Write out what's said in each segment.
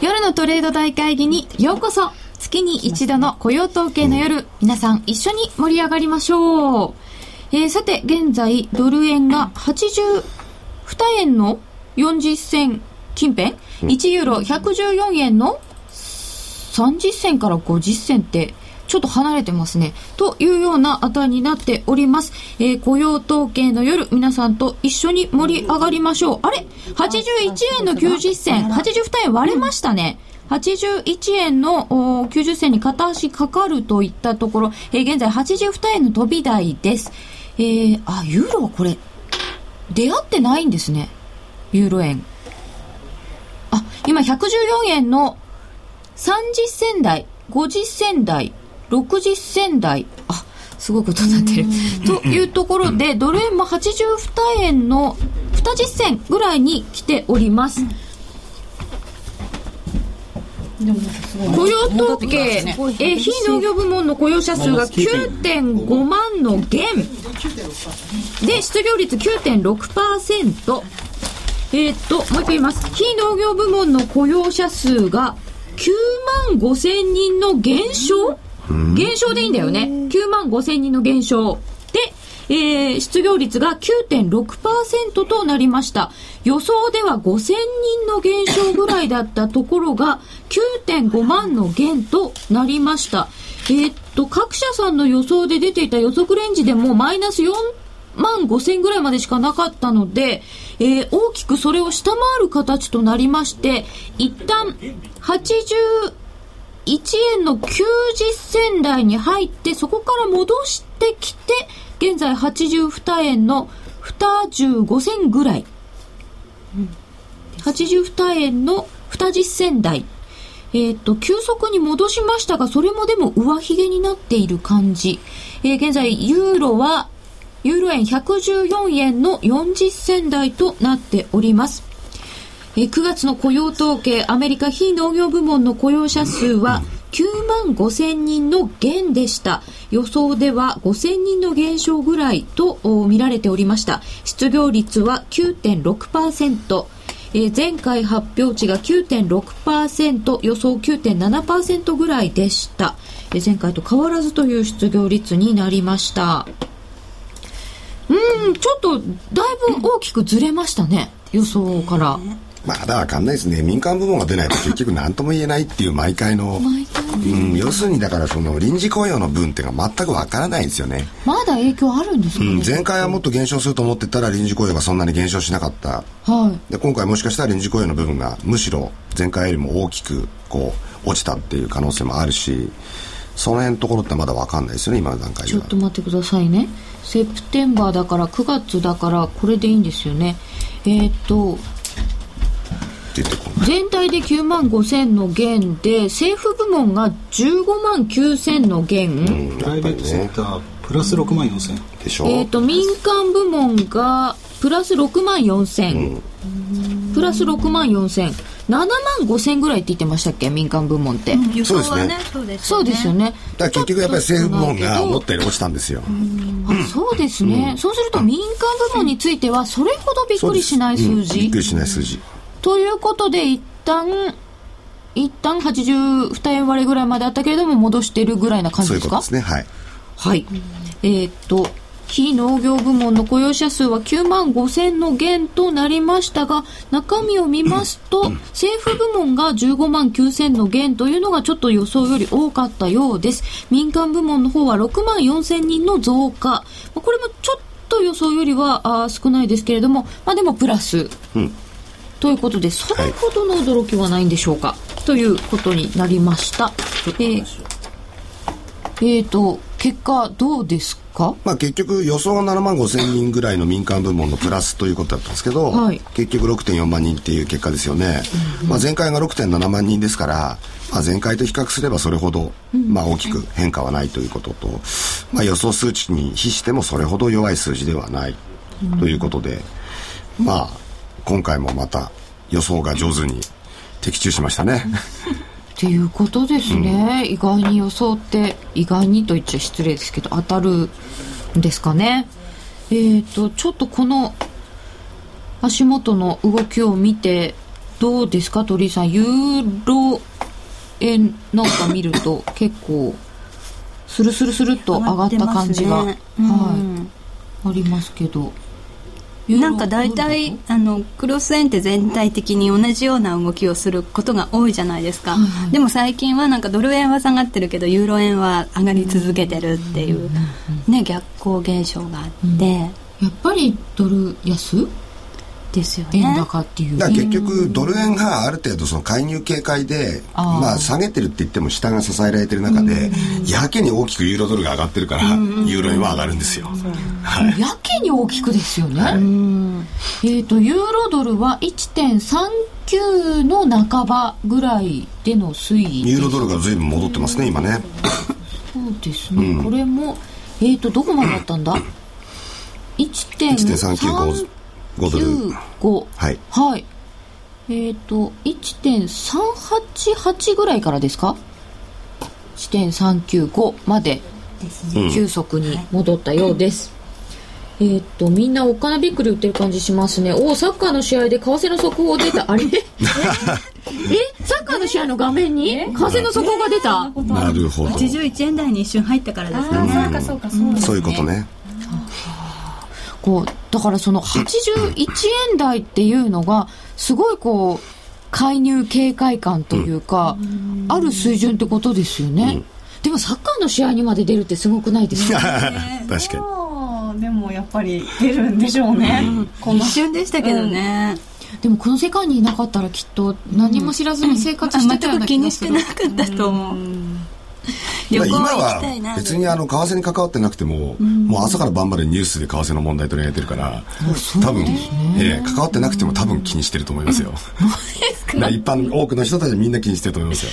夜のトレード大会議にようこそ月に一度の雇用統計の夜、皆さん一緒に盛り上がりましょう。えー、さて、現在、ドル円が82円の40銭近辺、1ユーロ114円の30銭から50銭って、ちょっと離れてますね。というような値になっております。えー、雇用統計の夜、皆さんと一緒に盛り上がりましょう。あれ ?81 円の90銭、82円割れましたね。81円の90銭に片足かかるといったところ、えー、現在82円の飛び台です。えー、あ、ユーロはこれ、出会ってないんですね。ユーロ円。あ、今114円の30銭台、50銭台、60銭台、あ、すごいことになってる。というところで、ドル円も82円の20銭ぐらいに来ております。雇用統計、ね、え非農業部門の雇用者数が9.5万の減。で失業率9.6%えー、っともう一回言います。非農業部門の雇用者数が9万5千人の減少減少でいいんだよね。9万5千人の減少。で、えー、失業率が9.6%となりました。予想では5000人の減少ぐらいだったところが9.5万の減となりました。えー、っと、各社さんの予想で出ていた予測レンジでもマイナス4万5千ぐらいまでしかなかったので、えー、大きくそれを下回る形となりまして、一旦80、1円の90銭台に入って、そこから戻してきて、現在82円の25銭ぐらい。うん82円の20銭台。えっ、と、急速に戻しましたが、それもでも上髭になっている感じ。えー、現在、ユーロは、ユーロ円114円の40銭台となっております。え9月の雇用統計、アメリカ非農業部門の雇用者数は9万5千人の減でした。予想では5千人の減少ぐらいと見られておりました。失業率は9.6%。え、前回発表値が9.6%、予想9.7%ぐらいでした、前回と変わらずという失業率になりました。うん、ちょっとだいぶ大きくずれましたね、予想から。まだわかんないですね。民間部門が出ないと結局何とも言えないっていう毎回の、うん、要するにだからその臨時雇用の分っていうのは全くわからないんですよね。まだ影響あるんですか、ね、うん、前回はもっと減少すると思ってたら臨時雇用がそんなに減少しなかった、はい、で今回もしかしたら臨時雇用の部分がむしろ前回よりも大きくこう落ちたっていう可能性もあるしその辺のところってまだわかんないですよね今の段階でちょっと待ってくださいね。セプテンバーだから9月だからこれでいいんですよね。えっ、と全体で9万5千の減で政府部門が15万9千の減、プライベートセクタープラス6万4千。でしょ？えっ、と民間部門がプラス6万4千、うん、プラス6万4千。7万5千ぐらいって言ってましたっけ？民間部門って、うん、そうですね。そうですよね。だ結局やっぱり政府部門が思ったより落ちたんですよ。あそうですね、うん、そうすると民間部門についてはそれほどびっくりしない数字、びっくりしない数字ということで、一旦、一旦82円割れぐらいまであったけれども、戻しているぐらいな感じですか？そういうことですね、はい。はい。えー、っと、非農業部門の雇用者数は9万5千の減となりましたが、中身を見ますと、政府部門が15万9千の減というのがちょっと予想より多かったようです。民間部門の方は6万4千人の増加。これもちょっと予想よりはあ少ないですけれども、まあでもプラス。うんということで、それほどの驚きはないんでしょうか、はい、ということになりました。えー、えー、と、結果どうですか？まあ結局予想は7万5千人ぐらいの民間部門のプラスということだったんですけど、はい、結局6.4万人っていう結果ですよね。うん。うん、まあ前回が6.7万人ですから、まあ、前回と比較すればそれほど、まあ、大きく変化はないということと、まあ、予想数値に比してもそれほど弱い数字ではないということで、まあ今回もまた予想が上手に的中しましたね。っていうことですね、うん、意外に予想って意外にと言っちゃ失礼ですけど当たるんですかね。えっ、ー、とちょっとこの足元の動きを見てどうですか？鳥居さんユーロ円なんか見ると結構スルスルスルっと上がった感じが、ねうん、はい、ありますけどなんか大体あのクロス円って全体的に同じような動きをすることが多いじゃないですか、はい、でも最近はなんかドル円は下がってるけどユーロ円は上がり続けてるっていう、ね、逆行現象があって、やっぱりドル安？ですよね。円高っていう。だ結局、ドル円がある程度その介入警戒で、まあ下げてるって言っても下が支えられてる中で、やけに大きくユーロドルが上がってるから、ユーロ円は上がるんですよ。はい、やけに大きくですよね。はい、えっ、ー、と、ユーロドルは1.39の半ばぐらいでの推移。ユーロドルが随分戻ってますね、今ね。そうですね。うん、これも、えっ、ー、と、どこまでだったんだ ?1.395 5ドル。5はい、はい、えっ、ー、と1.388ぐらいからですか？1.395まで。急速に戻ったようです、うん、えっ、ー、とみんなおっかなびっくり売ってる感じしますね。おおサッカーの試合で為替の速報出た。あれ？え？サッカーの試合の画面に？為替の速報が出た。なるほど。81円台に一瞬入ったからですね。そうかそうかそう、ね、そういうことねこうだからその81円台っていうのがすごいこう介入警戒感というか、うん、ある水準ってことですよね、うん、でもサッカーの試合にまで出るってすごくないですか、ね、確かに。でもやっぱり出るんでしょうね、うん、一瞬でしたけどね、でもこの世界にいなかったらきっと何も知らずに生活してたような気がする、うん、全く気にしてなかったと思う、今は別にあの為替に関わってなくても、うん、もう朝から晩までニュースで為替の問題取り上げてるから、多分、えー、関わってなくても多分気にしてると思いますよ。一般多くの人たちはみんな気にしてると思いますよ。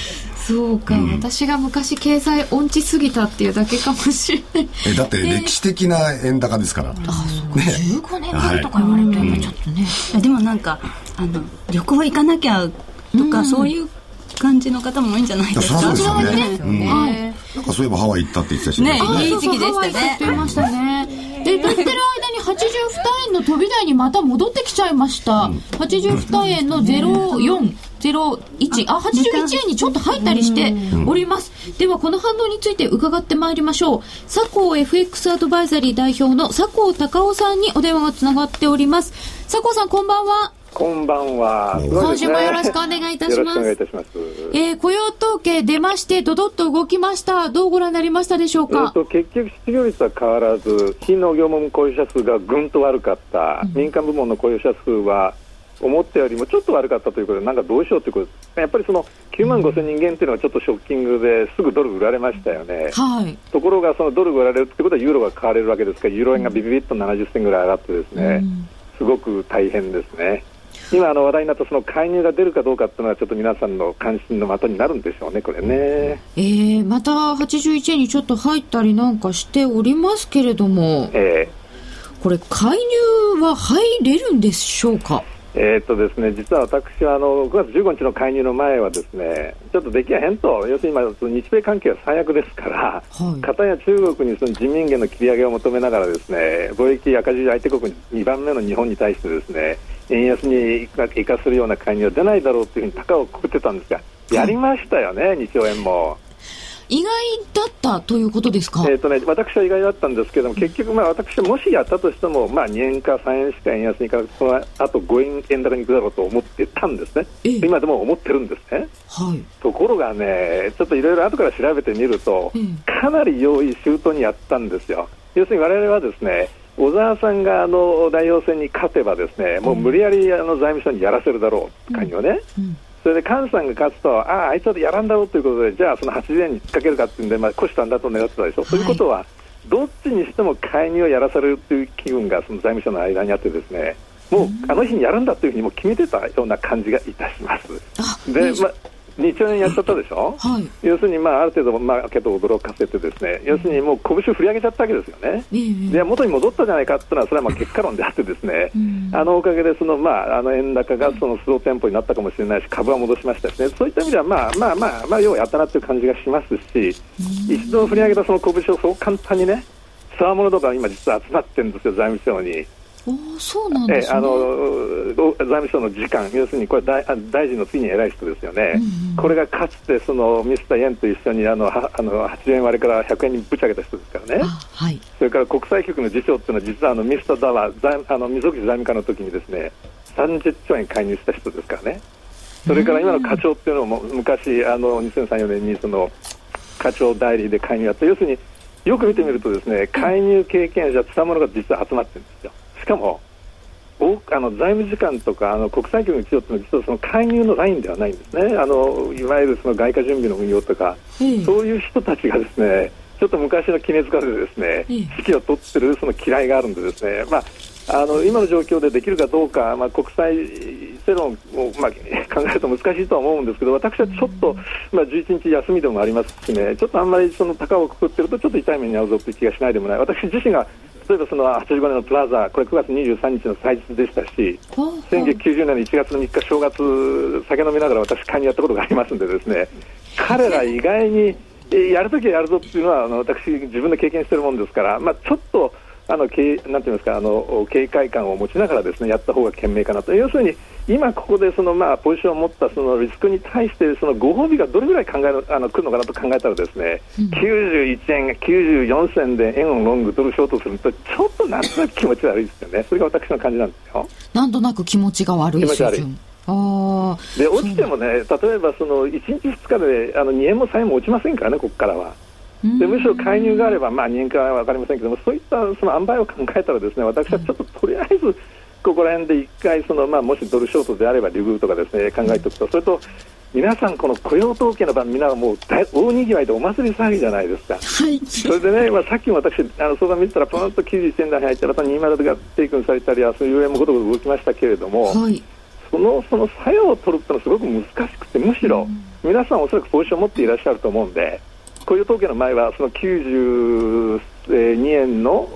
そうか、うん、私が昔経済音痴すぎたっていうだけかもしれない。えだって歴史的な円高ですから。あそうか、ね、15年前とか言われるとやっぱちょっとね。うん、でもなんかあの旅行行かなきゃとか、そういう感じの方も多いんじゃないですか。そうですよね。うん、なんかそういえばハワイ行ったって言ってたしね。いい時期でしたね。言ってましたね。で、とってる間に82円の飛び台にまた戻ってきちゃいました。82円の04。01あ81円にちょっと入ったりしております、ではこの反応について伺ってまいりましょう佐藤 FX アドバイザリー代表の佐藤隆夫さんにお電話がつながっております佐藤さんこんばんはこんばんは。ね、今週もよろしくお願いいたします。よろしくお願いいたします。えー、雇用統計出まして、どどっと動きました。どうご覧になりましたでしょうか？えー、と結局、失業率は変わらず、非農業務雇用者数がぐんと悪かった、うん、民間部門の雇用者数は思ったよりもちょっと悪かったということで、なんかどうしようということで、やっぱりその9万5000人減というのはちょっとショッキングですぐドル売られましたよね。はい、ところが、そのドルが売られるということはユーロが買われるわけですから、ユーロ円がビビビッと70銭ぐらい上がってですね、うん、すごく大変ですね。今あの話題になったその介入が出るかどうかっていうのはちょっと皆さんの関心の的になるんでしょうね、これね。えー、また81円にちょっと入ったりなんかしておりますけれども、えー、これ介入は入れるんでしょうか？えー、っとですね、実は私はあの9月15日の介入の前はですねちょっとできやへんと、要するに今、日米関係は最悪ですから、はい、片や中国にその人民元の切り上げを求めながらですね貿易赤字相手国に2番目の日本に対してですね円安に生かするような介入は出ないだろうというふうに高をくくってたんですが、やりましたよね、2兆円も。意外だったということですか、えーとね、私は意外だったんですけども、結局、まあ、私はもしやったとしても、まあ、2円か3円しか円安にかそのあと5円円高にいくだろうと思ってたんですね、今でも思ってるんですね。はい、ところがね、ちょっといろいろ後から調べてみると、かなり用意周到にやったんですよ。要するに我々はですね小沢さんがあの代表選に勝てばですねもう無理やりあの財務省にやらせるだろう、関与ね。うんそれで菅さんが勝つと、ああ、あいつはやらんだろうということで、じゃあその80円に突っかけるかっていうんで、まあ、虎視眈々と狙ってたでしょ、はい、ということは、どっちにしても介入をやらされるという機運がその財務省の間にあって、ですねもうあの日にやるんだというふうにも決めてたような感じがいたします。でまあ2兆円やっちゃったでしょ、はい、要するに、まあ、ある程度、まあ、けど驚かせて、ですね要するにもう拳振り上げちゃったわけですよね、で元に戻ったじゃないかっていうのは、それはまあ結果論であって、ですね、あのおかげでその、まあ、あの円高がそのスローテンポになったかもしれないし、株は戻しましたしね、そういった意味では、まあまあまあ、まあ、ようやったなという感じがしますし、一度振り上げたその拳をそう簡単にね、つわものとか今、実は集まってるんですよ、財務省に。おそうなんです、ね、あの財務省の次官、要するにこれ大大臣の次に偉い人ですよね、うんうん、これがかつてそのミスター・イエンと一緒にあのはあの80円割れから100円にぶち上げた人ですからね、はい、それから国際局の次長っていうのは、実はあのミスター・ダワ財あの溝口財務課の時にですね30兆円介入した人ですからね、それから今の課長っていうのも昔、あの2003、4年にその課長代理で介入やって、要するによく見てみるとですね介入経験者、つたものが実は集まってるんですよ。しかもあの財務次官とかあの国際局の一応というのは実はその介入のラインではないんですね、あのいわゆるその外貨準備の運用とか、そういう人たちがですねちょっと昔の決めかでですね、指揮を取ってるその嫌いがあるんでですね、まああの今の状況でできるかどうか、まあ、国際世論を、まあ、考えると難しいとは思うんですけど私はちょっと、まあ、11日休みでもありますしねちょっとあんまりその高をくくってるとちょっと痛い目に遭うぞという気がしないでもない。私自身が例えばその85年のプラザこれ9月23日の祭日でしたし1990年の1月の3日正月酒飲みながら私会にやったことがありますんでですね彼ら意外にやるときはやるぞっていうのはあの私自分で経験しているもんですから、まあ、ちょっとあのけなんていうんですかあの警戒感を持ちながらですねやった方が賢明かなと。要するに今ここでそのまあポジションを持ったそのリスクに対してそのご褒美がどれぐらい考えあの来るのかなと考えたらですね、うん、91円94銭で円をロングドルショートするとちょっとなんとなく気持ち悪いですよね。それが私の感じなんですよ。なんとなく気持ちが悪い気持ち悪い。あで落ちてもね、例えばその1日、2日であの2円も3円も落ちませんからね、ここからは。でむしろ介入があれば、まあ、2円かは分かりませんけども、そういったその塩梅を考えたら、ですね私はちょっととりあえず、ここら辺で一回その、まあ、もしドルショートであれば、リグーとかですね考えておくと、それと皆さん、この雇用統計の番、みんなもう大大にぎわいでお祭り騒ぎじゃないですか、はい、それでね、まあ、さっきも私、あの相談見てたら、ポンと91円台入って、また20がテイクンされたり、そういう円もごとごと動きましたけれども、はい、そのその作用を取るってのはすごく難しくて、むしろ皆さん、おそらくポジションを持っていらっしゃると思うんで。雇用統計の前はその92円の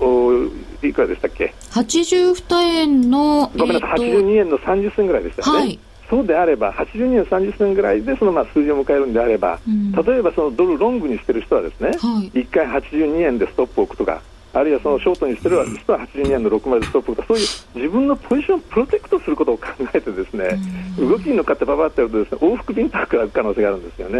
いくらでしたっけ？82円のごめんなさい、えー、82円の30銭ぐらいでしたね、はい、そうであれば82円30銭ぐらいでそのまあ数字を迎えるんであれば、うん、例えばそのドルロングにしてる人はですね、はい、1回82円でストップを置くとかあるいはそのショートにしてる人は82円の6までストップとかそういう自分のポジションをプロテクトすることを考えてですね、動きに乗っかってばばってやるとですね往復ビンター食らう可能性があるんですよね、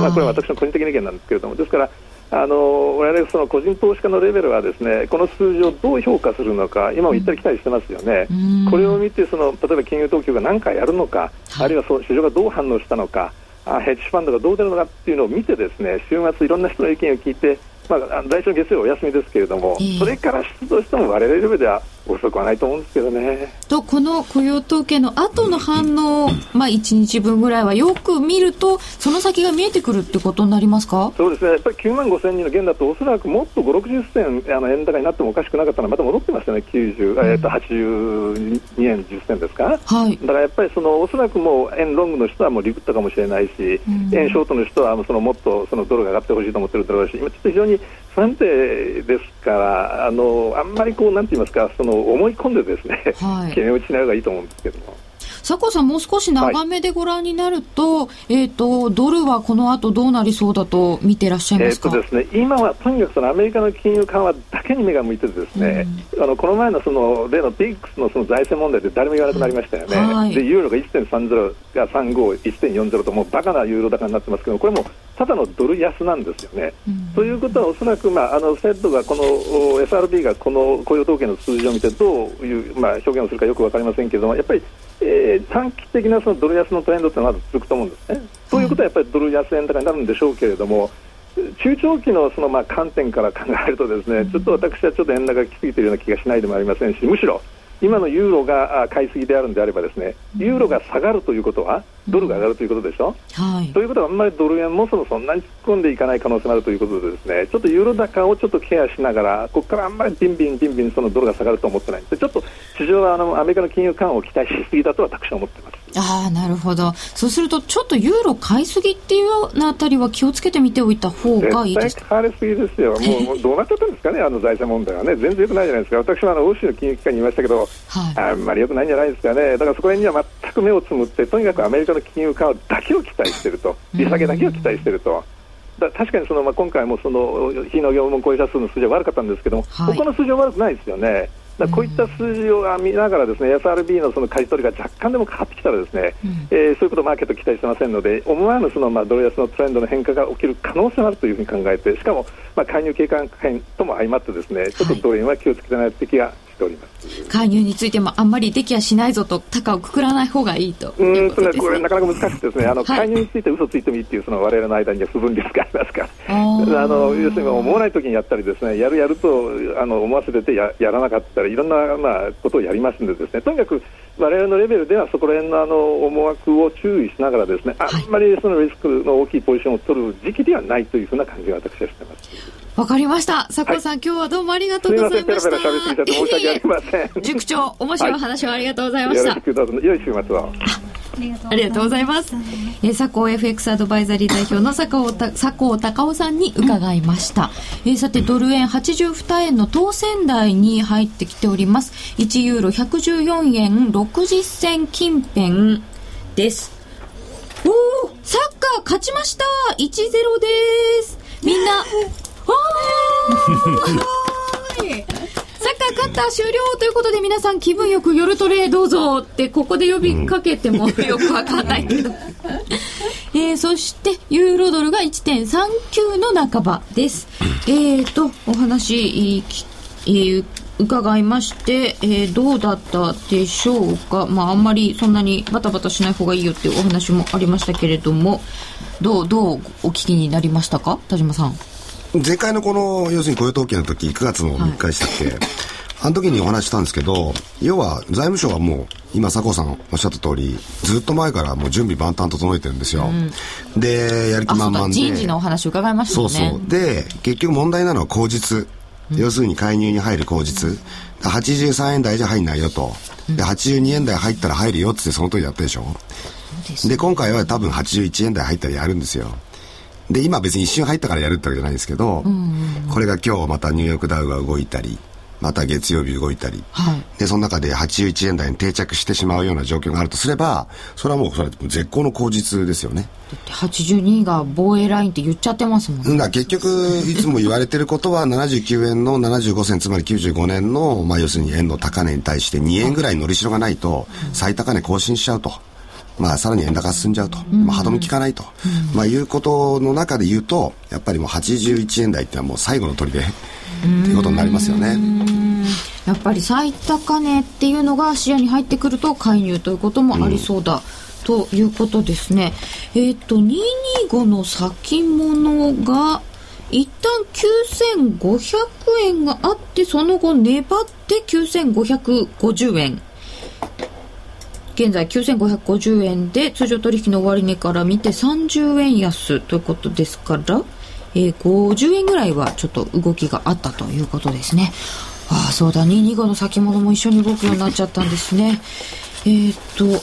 まあ、これは私の個人的な意見なんですけれどもですからあの我々その個人投資家のレベルはですねこの数字をどう評価するのか今も言ったり来たりしてますよね、これを見てその例えば金融当局が何回やるのか、あるいはその市場がどう反応したのかあヘッジファンドがどう出るのかっていうのを見てですね週末いろんな人の意見を聞いてまあ、来週月曜お休みですけれども、えー、それから出動しても我々レベルでは遅くはないと思うんですけどね。とこの雇用統計の後の反応、まあ、1日分ぐらいはよく見るとその先が見えてくるってことになりますか？そうですね。やっぱり9万5千人の現だとおそらくもっと5、60銭あの円高になってもおかしくなかったのはまた戻ってますよね。90、うん、えー、と82円10銭ですか、はい、だからやっぱりそのおそらくもう円ロングの人はもうリグったかもしれないし、うん、円ショートの人はそのもっとそのドルが上がってほしいと思ってるだろうし今ちょっと非常に不安定ですからあのあんまりこうなんて言いますかその思い込んでですね、はい、決め打ちしない方がいいと思うんですけども。佐藤さん、もう少し長めでご覧になると、はい、えっ、ー、と、ドルはこの後どうなりそうだと見てらっしゃいますか、えーとですね、今はとにかくそのアメリカの金融緩和だけに目が向いてですね、うん、あのこの前のその例のピックスのその財政問題で誰も言わなくなりましたよね。はい、で、ユーロが1.30が35、1.40ともうバカなユーロ高になってますけど、これもただのドル安なんですよね。うん、ということは、おそらく、まあ、あのフェッドがこの FRB がこの雇用統計の数字を見てどういう、まあ、表現をするかよく分かりませんけれども、やっぱり、えー、短期的なそのドル安のトレンドというのは続くと思うんですね。ということはやっぱりドル安円高になるんでしょうけれども、中長期のそのまあ観点から考えるとですね、ちょっと私はちょっと円高が来すぎているような気がしないでもありませんし、むしろ今のユーロが買いすぎであるのであればですねユーロが下がるということはドルが上がるということでしょ、はい、ということはあんまりドル円もそのそんなに突っ込んでいかない可能性があるということでですね。ちょっとユーロ高をちょっとケアしながらここからあんまりビンビンビンビンそのドルが下がると思ってない。んでちょっと市場はあのアメリカの金融緩和を期待しすぎだと私は思ってます。ああ、なるほど。そうすると、ちょっとユーロ買いすぎっていうようなあたりは気をつけてみておいた方がいいですか？買われすぎですよ。もう、どうなっちゃったんですかね、あの財政問題はね。全然よくないじゃないですか。私はあの、欧州の金融機関にいましたけど、はい、あんまりよくないんじゃないですかね。だからそこら辺には全く目をつむって、とにかくアメリカの金融緩和だけを期待していると。利下げだけを期待していると。だ確かにその、まあ、今回もその非農業問雇用者数の数字は悪かったんですけども、はい、他の数字は悪くないですよね。だこういった数字を見ながらですね FRB のその舵取りが若干でもかかってきたらですね、うん、えー、そういうことをマーケット期待してませんので思わぬそのまあドル安のトレンドの変化が起きる可能性もあるというふうに考えてしかもまあ介入警戒変とも相まってですねちょっとドル円は気をつけてないと気がしております。介入についてもあんまりできやしないぞと高をくくらない方がいいとうんとね、これなかなか難しくてですね、あの、介入について嘘ついてもいいっていうその我々の間には不分裂がありますから、あの要するに思わないときにやったりですね、やるやるとあの思わせててややらなかったらいろんなまあことをやりますんでですね、とにかく我々のレベルではそこら辺のあの思惑を注意しながらですね、あんまりそのリスクの大きいポジションを取る時期ではないというふうな感じが私はしてます。わかりました。佐藤さん、はい、今日はどうもありがとうございました。すみません、ペラペラ喋って申し訳ありません。塾長、面白い話をありがとうございました。はい、よろしくどうぞ。良い週末を。ありがとうございます。えー、佐藤 FX アドバイザリー代表の佐藤佐藤隆夫さんに伺いました。えー、さて、ドル円82円の当選台に入ってきております。1ユーロ114円60銭近辺です。おおサッカー勝ちました1-0ですみんなサッカー勝った終了ということで皆さん気分よく夜トレどうぞってここで呼びかけてもよくわかんない。けどえ、そしてユーロドルが1.39の半ばです。えーとお話、えー、伺いまして、えー、どうだったでしょうか。まああんまりそんなにバタバタしない方がいいよっていうお話もありましたけれども。どうどうお聞きになりましたか？田島さん。前回のこの、要するに雇用統計の時、9月の3日でしたっけ、はい、あの時にお話したんですけど、要は財務省はもう、今、佐藤さんおっしゃった通り、ずっと前からもう準備万端整えてるんですよ。うん、で、やる気満々で。人事のお話伺いましたね。そうそう。で、結局問題なのは口実。うん、要するに介入に入る口実。83円台じゃ入んないよと。で、82円台入ったら入るよってその通りやったでしょ？で、ね、今回は多分81円台入ったらやるんですよ。で、今別に一瞬入ったからやるってわけじゃないんですけど、これが今日またニューヨークダウが動いたり、また月曜日動いたり、はい、で、その中で81円台に定着してしまうような状況があるとすれば、それはもうそれ絶好の口実ですよね。だって82が防衛ラインって言っちゃってますもんね。だ結局、いつも言われてることは79円の75銭、つまり95年の、まあ要するに円の高値に対して2円ぐらいのりしろがないと、最高値更新しちゃうと。まあ、さらに円高進んじゃうと、まあ、歯止め効かないと、まあ、いうことの中で言うと、やっぱりもう81円台っていうのはもう最後の砦ということになりますよね。やっぱり最高値っていうのが視野に入ってくると介入ということもありそうだ。ということですね。えっ、ー、と、225の先物が、一旦9500円があって、その後粘って9550円。現在9550円で通常取引の終値から見て30円安ということですから、えー、50円ぐらいはちょっと動きがあったということですね。ああ、そうだ、225の先物も一緒に動くようになっちゃったんですね。えー、っと、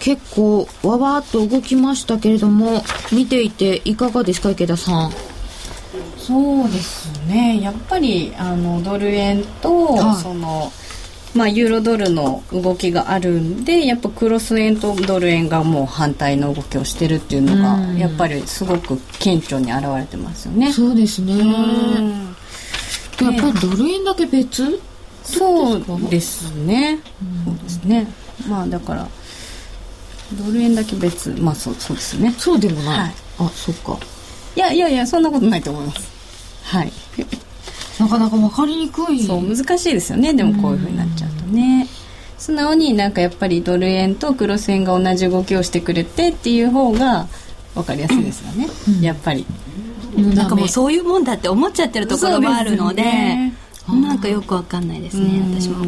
結構わわっと動きましたけれども、見ていていかがですか、池田さん？そうですね、やっぱりあのドル円と、はい、そのまあ、ユーロドルの動きがあるんでやっぱクロス円とドル円がもう反対の動きをしてるっていうのが、やっぱりすごく顕著に現れてますよね。そうですね。やっぱりドル円だけ別？そうですね。そうですね。まあだからドル円だけ別まあそうそうですね。そうでもない。はい、あそっか。いやいやいやそんなことないと思います。はい。なかなか分かりにくい。そう難しいですよね。でもこういうふうになっちゃうとね、素直になんかやっぱりドル円とクロス円が同じ動きをしてくれてっていう方が分かりやすいですよね、うん、やっぱり、なんかもうそういうもんだって思っちゃってるところもあるのでなんかよくわかんないですね、私も。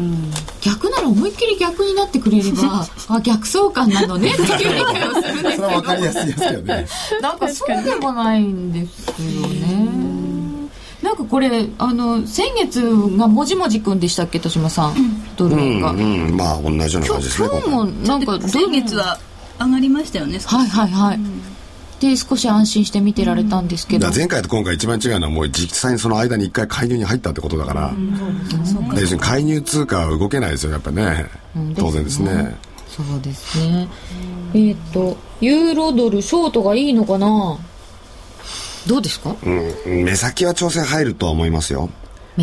逆なら思いっきり逆になってくれれば、あ、逆相関なのねっていう 理解をするんですけど。それはわかりやすいですけどね。なんかそうでもないんですよね。なんかこれあの先月がもじもじくんでしたっけ豊島さん、ドル円が、うんうん、まあ同じような感じですね今日もなんか先月は上がりましたよねはいはいはい、で少し安心して見てられたんですけど、前回と今回一番違うのはもう実際にその間に一回介入に入ったってことだから、うん、要するに介入通貨は動けないですよやっぱね、当然ですね。そうですね。えっ、ー、とユーロドルショートがいいのかな？どうですか、うん、目先は調整入るとは思いますよ。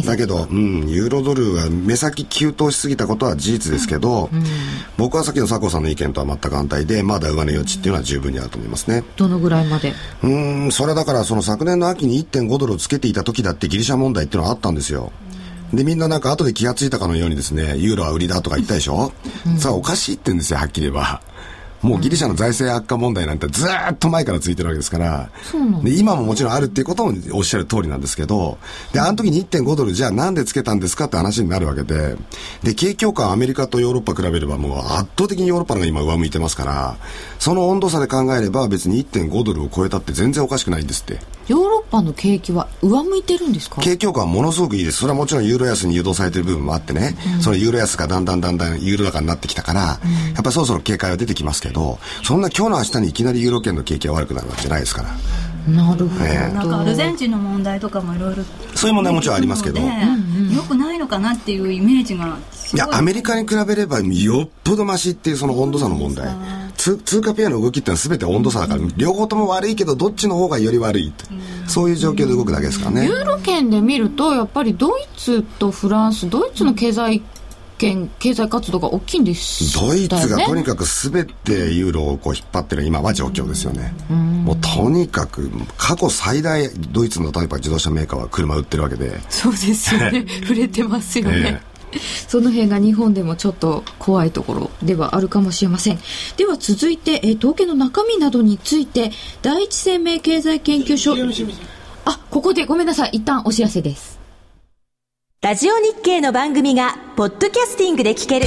だけど、うん、ユーロドルは目先急騰しすぎたことは事実ですけど、うんうん、僕はさっきの佐藤さんの意見とは全く反対でまだ上値余地っていうのは十分にあると思いますね。どのぐらいまで？うんそれだからその昨年の秋に1.5ドルをつけていた時だってギリシャ問題っていうのはあったんですよ、で、みんななんか後で気がついたかのようにですね、ユーロは売りだとか言ったでしょ、うん、さあおかしいって言うんですよ、はっきり言えば。もうギリシャの財政悪化問題なんてずっと前からついてるわけですから、で今ももちろんあるっていうこともおっしゃる通りなんですけど、で、あの時に1.5ドルじゃあなんでつけたんですかって話になるわけで、で、景況感アメリカとヨーロッパ比べればもう圧倒的にヨーロッパのが今上向いてますから、その温度差で考えれば別に1.5ドルを超えたって全然おかしくないんですって。ヨーロッパの景気は上向いてるんですか？景況感はものすごくいいです。それはもちろんユーロ安に誘導されてる部分もあってね、うん、そのユーロ安がだんだんだんだんユーロ高になってきたから、うん、やっぱりそろそろ警戒は出てきますけど、そんな今日の明日にいきなりユーロ圏の景気が悪くなるわけじゃないですから。なるほど、えー、なんかアルゼンチンの問題とかもいろいろそういう問題もちろんありますけど、ね、よくないのかなっていうイメージがい。やアメリカに比べればよっぽどましっていうその温度差の問題通貨ペアの動きっていうのは全て温度差だから、うん、両方とも悪いけどどっちの方がより悪いって、うん、そういう状況で動くだけですからね。ユーロ圏で見るとやっぱりドイツとフランスドイツの経済圏経済活動が大きいんです、ね、ドイツがとにかく全てユーロをこう引っ張ってる今は状況ですよね、うん、もうとにかく過去最大ドイツの例えば自動車メーカーは車売ってるわけで。そうですよね。触れてますよね、えー その辺が日本でもちょっと怖いところではあるかもしれません。では続いて、えー、統計の中身などについて、第一生命経済研究所、あ、ここでごめんなさい。一旦お知らせです。ラジオ日経の番組がポッドキャスティングで聞ける。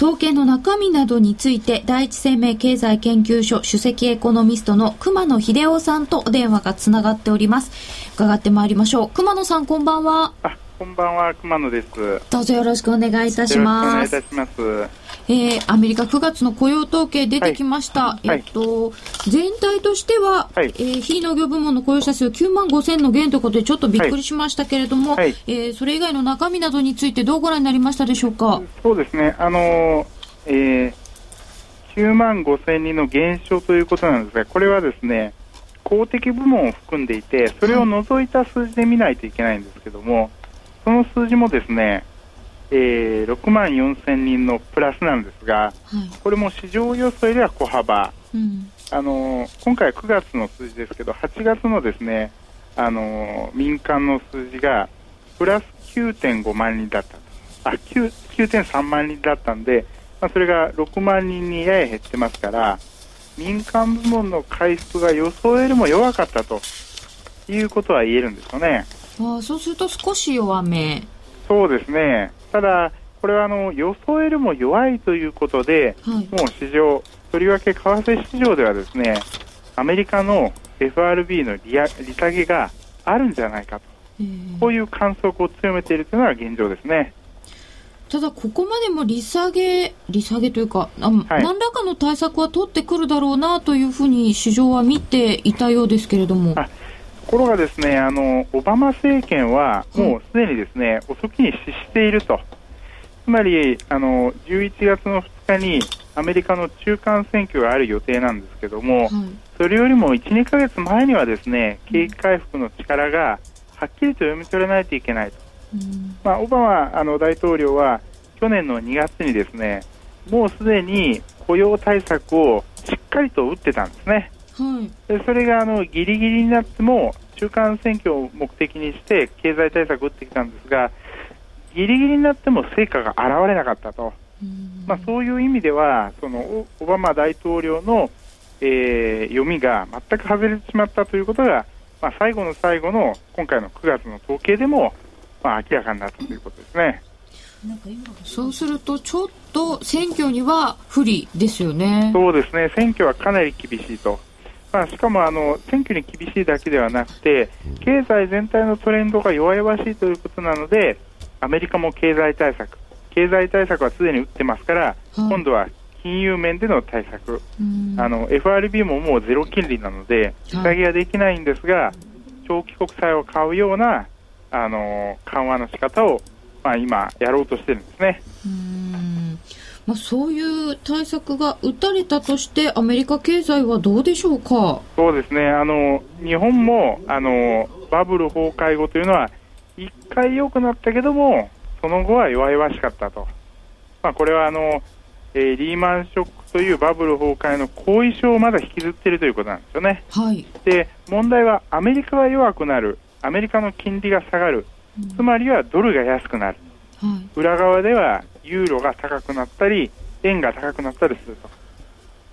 統計の中身などについて第一生命経済研究所首席エコノミストの熊野秀夫さんとお電話がつながっております。伺ってまいりましょう。熊野さんこんばんは。こんばんは熊野です。どうぞよろしくお願いいたします。よろしくお願いいたします。えー、アメリカ9月の雇用統計出てきました。はい、えっと、全体としては、はい、えー、非農業部門の雇用者数9万5千の減ということでちょっとびっくりしましたけれども、はい、えー、それ以外の中身などについてどうご覧になりましたでしょうか？そうですね。あのえー、9万5千人の減少ということなんですが、これはですね、公的部門を含んでいて、それを除いた数字で見ないといけないんですけども、その数字もですね、えー、6万4千人のプラスなんですが、はい、これも市場予想よりは小幅、うん、あの今回9月の数字ですけど8月のですねあの民間の数字がプラス9.5万人だったあ9.3万人だったんで、まあ、それが6万人にやや減ってますから民間部門の回復が予想よりも弱かったということは言えるんですよね。あそうすると少し弱め。そうですね。ただ、これはあの予想よりも弱いということで、はい、もう市場、とりわけ為替市場ではですねアメリカの FRB の利利下げがあるんじゃないかと、こういう観測を強めているというのが現状ですね。ただ、ここまでも利下げ、利下げというか、あはい、何らかの対策は取ってくるだろうなというふうに市場は見ていたようですけれども。ところがですねあのオバマ政権はもうすでにですね、遅きに失していると。つまりあの11月の2日にアメリカの中間選挙がある予定なんですけども、はい、それよりも1、2か月前にはですね景気回復の力がはっきりと読み取れないといけないと、うん、まあ、オバマあの大統領は去年の2月にですねもうすでに雇用対策をしっかりと打ってたんですね。はい、でそれがあのギリギリになっても中間選挙を目的にして経済対策を打ってきたんですがギリギリになっても成果が現れなかったと、まあ、そういう意味ではそのオバマ大統領の、えー、読みが全く外れてしまったということが、まあ、最後の最後の今回の9月の統計でも、まあ、明らかになったということですね。そうすると、ちょっと選挙には不利ですよね。そうですね、選挙はかなり厳しいと。まあ、しかもあの選挙に厳しいだけではなくて経済全体のトレンドが弱々しいということなのでアメリカも経済対策。経済対策はすでに打ってますから、はい、今度は金融面での対策。あの FRB ももうゼロ金利なので利下げはできないんですが、はい、長期国債を買うようなあの緩和の仕方を、まあ、今やろうとしてるんですね。まあ、そういう対策が打たれたとして、アメリカ経済はどうでしょうか？そうですね、あの日本もあのバブル崩壊後というのは、1回良くなったけども、その後は弱々しかったと、まあ、これはあの、えー、リーマンショックというバブル崩壊の後遺症をまだ引きずっているということなんですよね。はい、で問題はアメリカが弱くなる、アメリカの金利が下がる、つまりはドルが安くなる、はい、裏側ではユーロが高くなったり、円が高くなったりすると。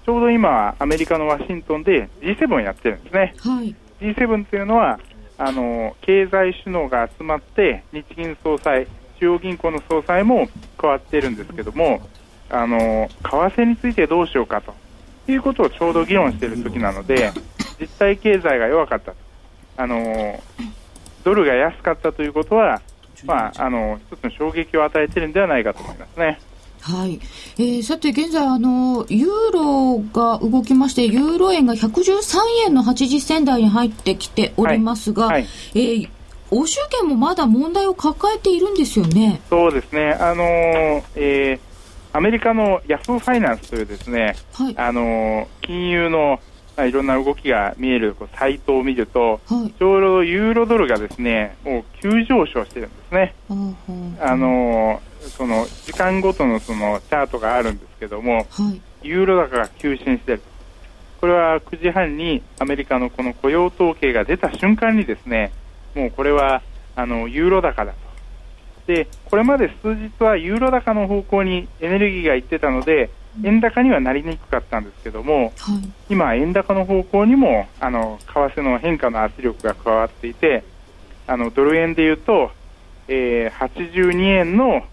ちょうど今、アメリカのワシントンで G7 をやってるんですね。はい、G7 というのは、あの経済首脳が集まって日銀総裁、中央銀行の総裁も加わっているんですけども、あの為替についてどうしようかということをちょうど議論している時なので、実体経済が弱かったと。あのドルが安かったということは、まあ、あの一つの衝撃を与えているんではないかと思いますね。はい。えー、さて、現在あの、ユーロが動きまして、ユーロ円が113円の80銭台に入ってきておりますが、はいはい、えー、欧州圏もまだ問題を抱えているんですよね。そうですね、あのー、えー、アメリカのヤフーファイナンスというですね、はい、あの金融のまあ、いろんな動きが見えるサイトを見ると、はい、ちょうどユーロドルがですねもう急上昇してるんですね。あのその時間ごとのそのチャートがあるんですけども、はい、ユーロ高が急進してる。これは9時半にアメリカのこの雇用統計が出た瞬間にですね、もうこれはあのユーロ高だと。で、これまで数日はユーロ高の方向にエネルギーがいってたので、円高にはなりにくかったんですけども、はい、今、円高の方向にもあの為替の変化の圧力が加わっていてあのドル円でいうと、えー、82円の、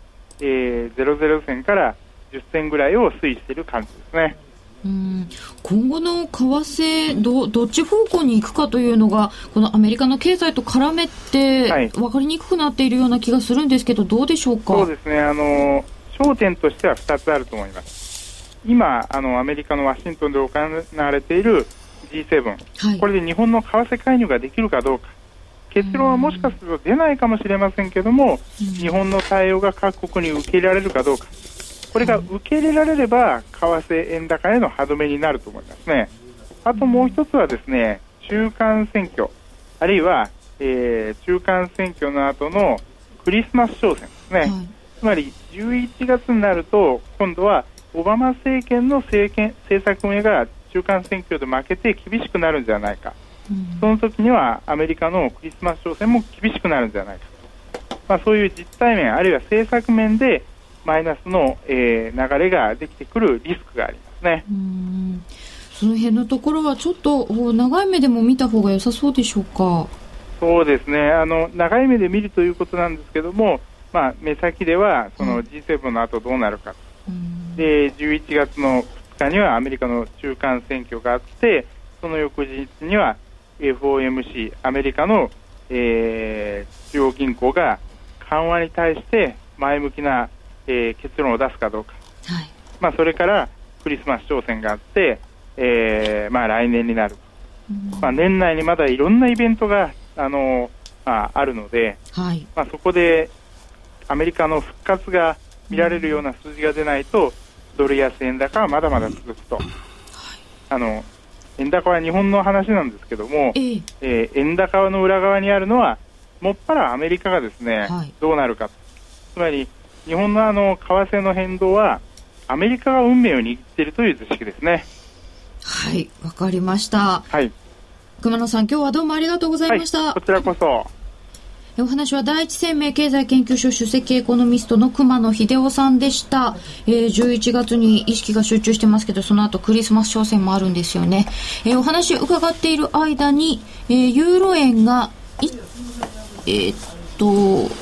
えー、00銭から10銭ぐらいを推移している感じですね。うん今後の為替ど、どっち方向に行くかというのが、このアメリカの経済と絡めて、分かりにくくなっているような気がするんですけど、どうでしょうか？そうですねあの焦点としては2つあると思います。今あの、アメリカのワシントンで行われている G7、はい、これで日本の為替介入ができるかどうか、結論はもしかすると出ないかもしれませんけども、日本の対応が各国に受け入れられるかどうか、これが受け入れられれば、為替円高への歯止めになると思いますね。あともう一つはですね、中間選挙、あるいは、えー、中間選挙の後のクリスマス商戦ですね。はい、つまり11月になると、今度はオバマ政権の政権政策運営が中間選挙で負けて厳しくなるんじゃないか、うん、その時にはアメリカのクリスマス商戦も厳しくなるんじゃないか、まあ、そういう実態面、あるいは政策面でマイナスの、えー、流れができてくるリスクがありますね。その辺のところはちょっと長い目でも見た方が良さそうでしょうか。そうですね。あの長い目で見るということなんですけども、まあ、目先ではその G7 の後どうなるか、うんで11月の2日にはアメリカの中間選挙があってその翌日には FOMC アメリカの、えー、中央銀行が緩和に対して前向きな、えー、結論を出すかどうか、はい、まあ、それからクリスマス商戦があって、えーまあ、来年になる、まあ、年内にまだいろんなイベントがあの、まあ、あるので、はい、まあ、そこでアメリカの復活が見られるような数字が出ないと、ドル安円高はまだまだ続くと。あの円高は日本の話なんですけども、えー、えー、円高の裏側にあるのは、もっぱらアメリカがですね、はい、どうなるか、つまり日本のあの為替の変動は、アメリカが運命を握っているという図式ですね。はい、わかりました。はい。熊野さん、今日はどうもありがとうございました。はい、こちらこそ。お話は第一生命経済研究所首席エコノミストの熊野秀夫さんでした。えー、11月に意識が集中してますけど、その後クリスマス商戦もあるんですよね。えー、お話伺っている間に、えー、ユーロ円が、えー、っと、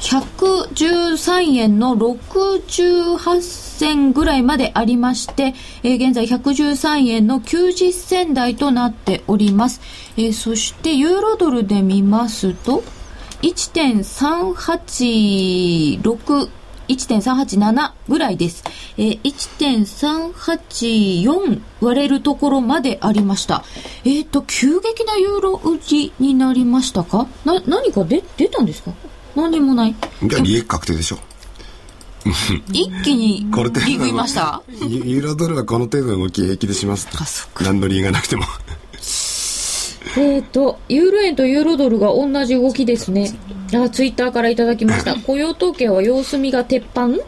113円の68銭ぐらいまでありまして、えー、現在113円の90銭台となっております。えー、そしてユーロドルで見ますと、1.386 1.387ぐらいです。えー、1.384割れるところまでありました。えっ、ー、と、急激なユーロ売りになりましたか？な、何か出、出たんですか？何にもない。じゃあ利益確定でしょ。一気にリグいました？ユーロドルはこの程度の動き平気でします何の理由がなくても。えっとユーロ円とユーロドルが同じ動きですね。あツイッターからいただきました。雇用統計は様子見が鉄板、うん、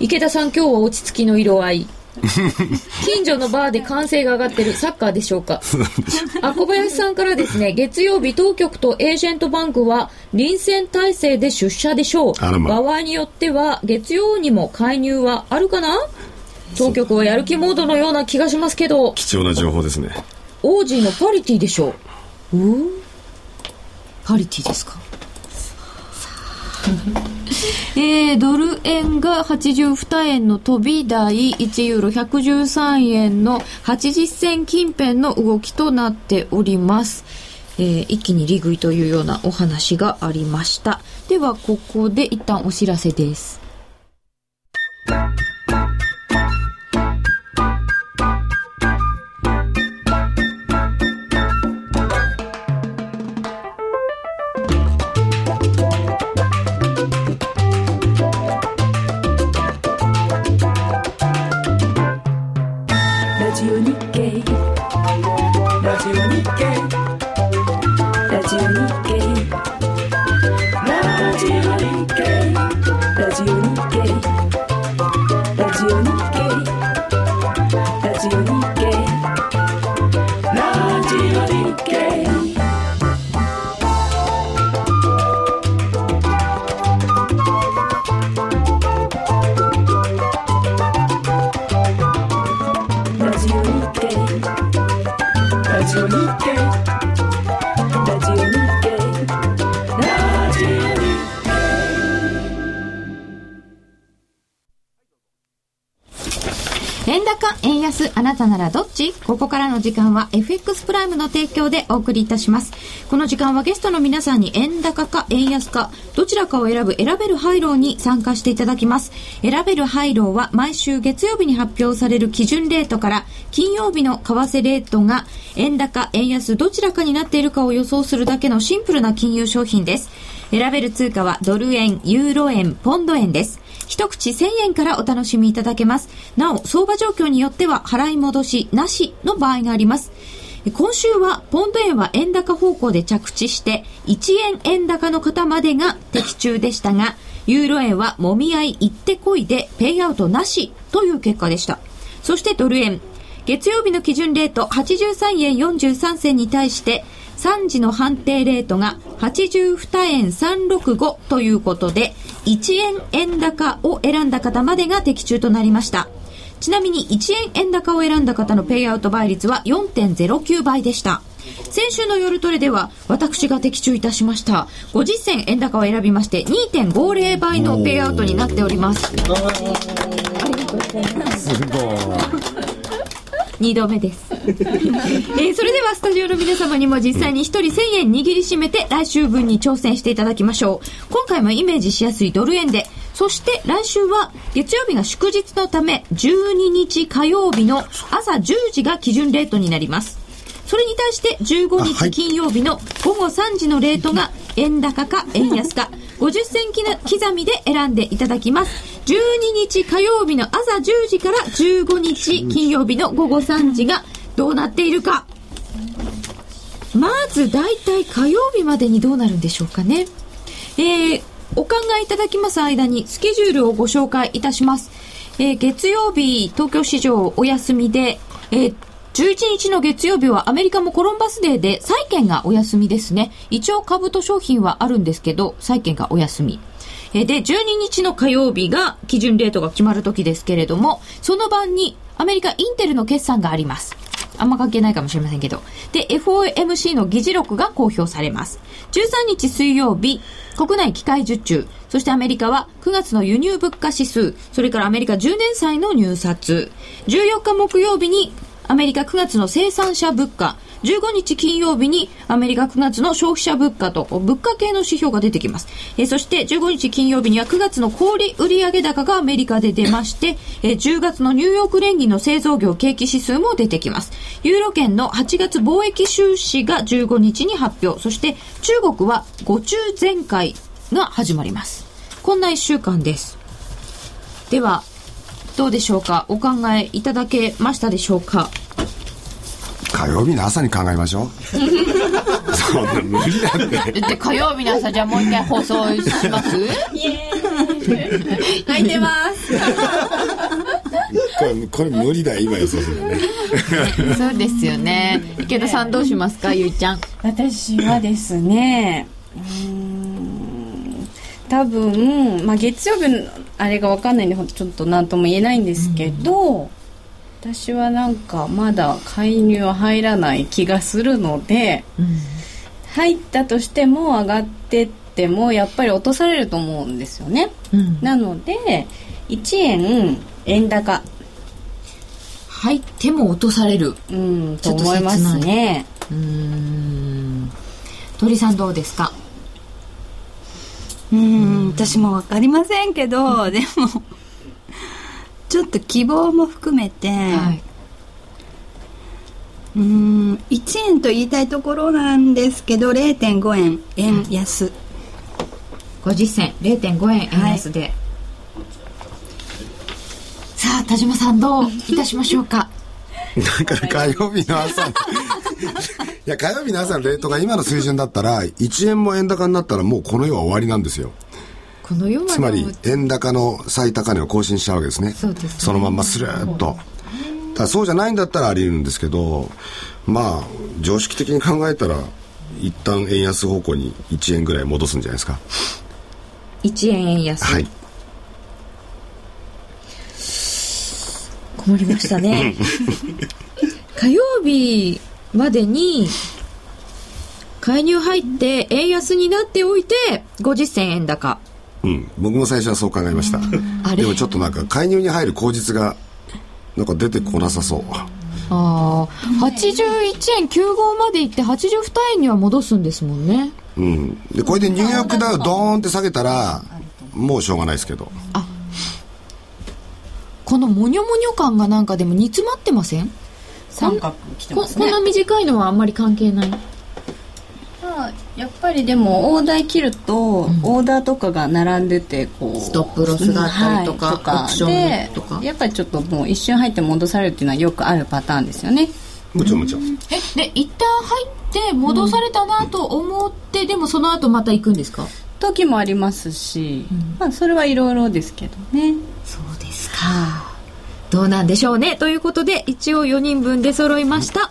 池田さん今日は落ち着きの色合い近所のバーで歓声が上がってるサッカーでしょうか。あ小林さんからですね月曜日当局とエージェントバンクは臨戦態勢で出社でしょう、ま、場合によっては月曜にも介入はあるかな？当局はやる気モードのような気がしますけど。貴重な情報ですね。王子のパリティでしょう。うパリティですか？えー、ドル円が82円の飛び台、1ユーロ113円の80銭近辺の動きとなっております。えー、一気に利食いというようなお話がありました。では、ここで一旦お知らせです。の時間は FX プライムの提供でお送りいたします。この時間はゲストの皆さんに円高か円安か、どちらかを選ぶ選べるハイローに参加していただきます。選べるハイローは毎週月曜日に発表される基準レートから金曜日の為替レートが円高、円安どちらかになっているかを予想するだけのシンプルな金融商品です。選べる通貨はドル円、ユーロ円、ポンド円です。一口1000円からお楽しみいただけます。なお、相場状況によっては払い戻しなしの場合があります。今週はポンド円は円高方向で着地して1円円高の方までが的中でしたが、ユーロ円はもみ合い行ってこいでペイアウトなしという結果でした。そしてドル円。月曜日の基準レート83円43銭に対して3時の判定レートが82円365ということで、1円円高を選んだ方までが的中となりました。ちなみに1円円高を選んだ方のペイアウト倍率は4.09倍でした。先週の夜トレでは私が的中いたしました。50銭円高を選びまして2.50倍のペイアウトになっております。ありがとうございます。すごい。2度目です。えー、それではスタジオの皆様にも実際に1人1000円握りしめて来週分に挑戦していただきましょう。今回もイメージしやすいドル円で、そして来週は月曜日が祝日のため12日火曜日の朝10時が基準レートになります。それに対して15日金曜日の午後3時のレートが円高か円安か50銭刻みで選んでいただきます。12日火曜日の朝10時から15日金曜日の午後3時がどうなっているか。まず大体火曜日までにどうなるんでしょうかね。えー、お考えいただきます間にスケジュールをご紹介いたします。えー、月曜日、東京市場お休みで、えー、11日の月曜日はアメリカもコロンバスデーで債券がお休みですね。一応株と商品はあるんですけど、債券がお休み。で、12日の火曜日が基準レートが決まる時ですけれども、その晩にアメリカインテルの決算があります。あんま関係ないかもしれませんけど。で、FOMC の議事録が公表されます。13日水曜日、国内機械受注、そしてアメリカは9月の輸入物価指数、それからアメリカ10年債の入札、14日木曜日にアメリカ9月の生産者物価、15日金曜日にアメリカ9月の消費者物価と物価系の指標が出てきます。えー、そして15日金曜日には9月の小売売上高がアメリカで出まして、えー、10月のニューヨーク連銀の製造業景気指数も出てきます。ユーロ圏の8月貿易収支が15日に発表。そして中国は5中全会が始まります。こんな1週間です。では、どうでしょうか？お考えいただけましたでしょうか？火曜日の朝に考えましょう。そんな無理だって。で火曜日の朝じゃあもう一回放送します？イエーイ。泣いてます。これこれ無理だ今予想するね。そうですよね。池田さんどうしますか？ゆいちゃん。私はですねうん多分、まあ、月曜日のあれが分かんないんでちょっと何とも言えないんですけど、うん。私はなんかまだ介入は入らない気がするので、うん、入ったとしても上がってってもやっぱり落とされると思うんですよね、うん、なので1円円高。入っても落とされる。うんと思いますね。うん。鳥さんどうですか？うん私も分かりませんけど、でもちょっと希望も含めて、はい、うん1円と言いたいところなんですけど0.5円円安、はい、50銭0.5円円安で、はい、さあ田島さんどういたしましょうか？だから火曜日の朝 いや火曜日の朝のレートが今の水準だったら1円も円高になったらもうこの世は終わりなんですよ。この世つまり円高の最高値を更新しちゃうわけですね。そね、そのまんまスルーッと。だそうじゃないんだったらあり得るんですけどまあ常識的に考えたら一旦円安方向に1円ぐらい戻すんじゃないですか。1円円安。はい困りましたね。火曜日までに介入入って円安になっておいて50銭円高。うん、僕も最初はそう考えました。でもちょっとなんか介入に入る口実がなんか出てこなさそう。ああ81円95までいって82円には戻すんですもんね。うん。でこれでニューヨークダウドーンって下げたらもうしょうがないですけど。あこのモニョモニョ感がなんかでも煮詰まってません？三角来てます、ね、こんな短いのはあんまり関係ない。やっぱりでもオーダー切ると、オーダーとかが並んでてこうストップロスがあったりとか,、はい、とか。でやっぱりちょっともう一瞬入って戻されるっていうのはよくあるパターンですよね。もちろんもちろん。えで一旦入って戻されたなと思って、うん、でもその後また行くんですか？時もありますし、うん、まあそれはいろいろですけどねか。どうなんでしょうね。ということで一応4人分出揃いました、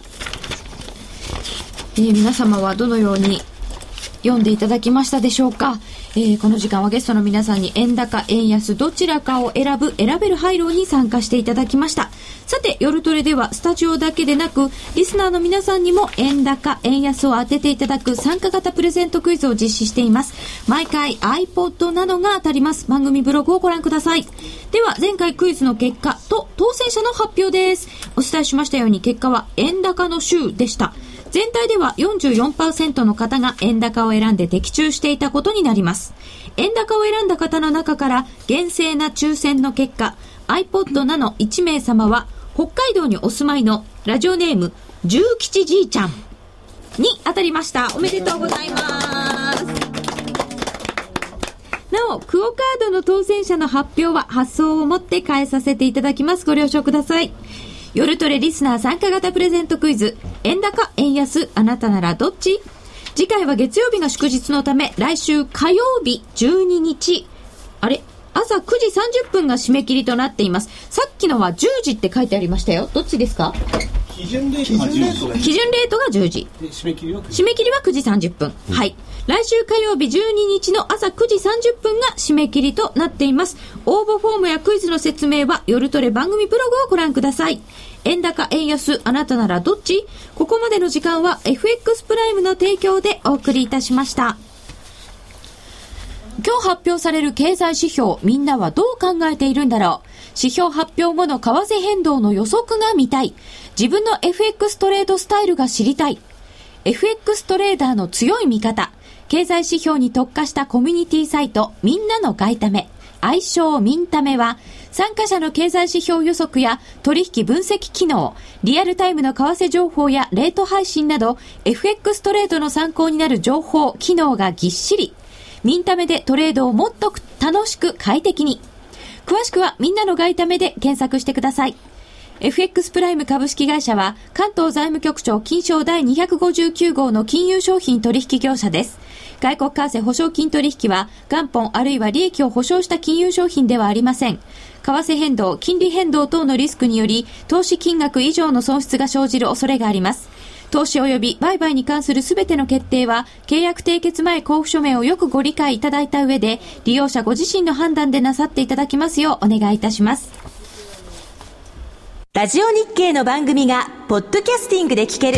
えー、皆様はどのように読んでいただきましたでしょうか、えー、この時間はゲストの皆さんに円高、円安、どちらかを選ぶ、選べる廃炉に参加していただきました。さて、夜トレではスタジオだけでなく、リスナーの皆さんにも円高、円安を当てていただく参加型プレゼントクイズを実施しています。毎回 iPod などが当たります。番組ブログをご覧ください。では、前回クイズの結果と当選者の発表です。お伝えしましたように結果は円高の週でした。全体では44%の方が円高を選んで的中していたことになります。円高を選んだ方の中から厳正な抽選の結果、iPod ナノ1名様は北海道にお住まいのラジオネーム、重吉じいちゃんに当たりました。おめでとうございます。なお、クオカードの当選者の発表は発送をもって返させていただきます。ご了承ください。夜トレリスナー参加型プレゼントクイズ、円高、円安、あなたならどっち？次回は月曜日が祝日のため、来週火曜日12日、あれ？朝9時30分が締め切りとなっています。さっきのは10時って書いてありましたよ。どっちですか？基準レートが10時。基準レートが10時。締め切りは締め切りは9時30分。うん、はい。来週火曜日12日の朝9時30分が締め切りとなっています。応募フォームやクイズの説明は夜トレ番組ブログをご覧ください。円高、円安、あなたならどっち？ここまでの時間は FX プライムの提供でお送りいたしました。今日発表される経済指標、みんなはどう考えているんだろう指標発表後の為替変動の予測が見たい。自分の FX トレードスタイルが知りたい。FX トレーダーの強い味方。経済指標に特化したコミュニティサイト、みんなの外為。愛称ミンタメは、参加者の経済指標予測や取引分析機能、リアルタイムの為替情報やレート配信など、FX トレードの参考になる情報、機能がぎっしり。ミンタメでトレードをもっと楽しく快適に。詳しくはみんなの外為で検索してください。FX プライム株式会社は関東財務局長金賞第259号の金融商品取引業者です。外国為替保証金取引は元本あるいは利益を保証した金融商品ではありません。為替変動、金利変動等のリスクにより投資金額以上の損失が生じる恐れがあります。投資及び売買に関するすべての決定は、契約締結前交付書面をよくご理解いただいた上で、利用者ご自身の判断でなさっていただきますようお願いいたします。ラジオ日経の番組が、ポッドキャスティングで聞ける。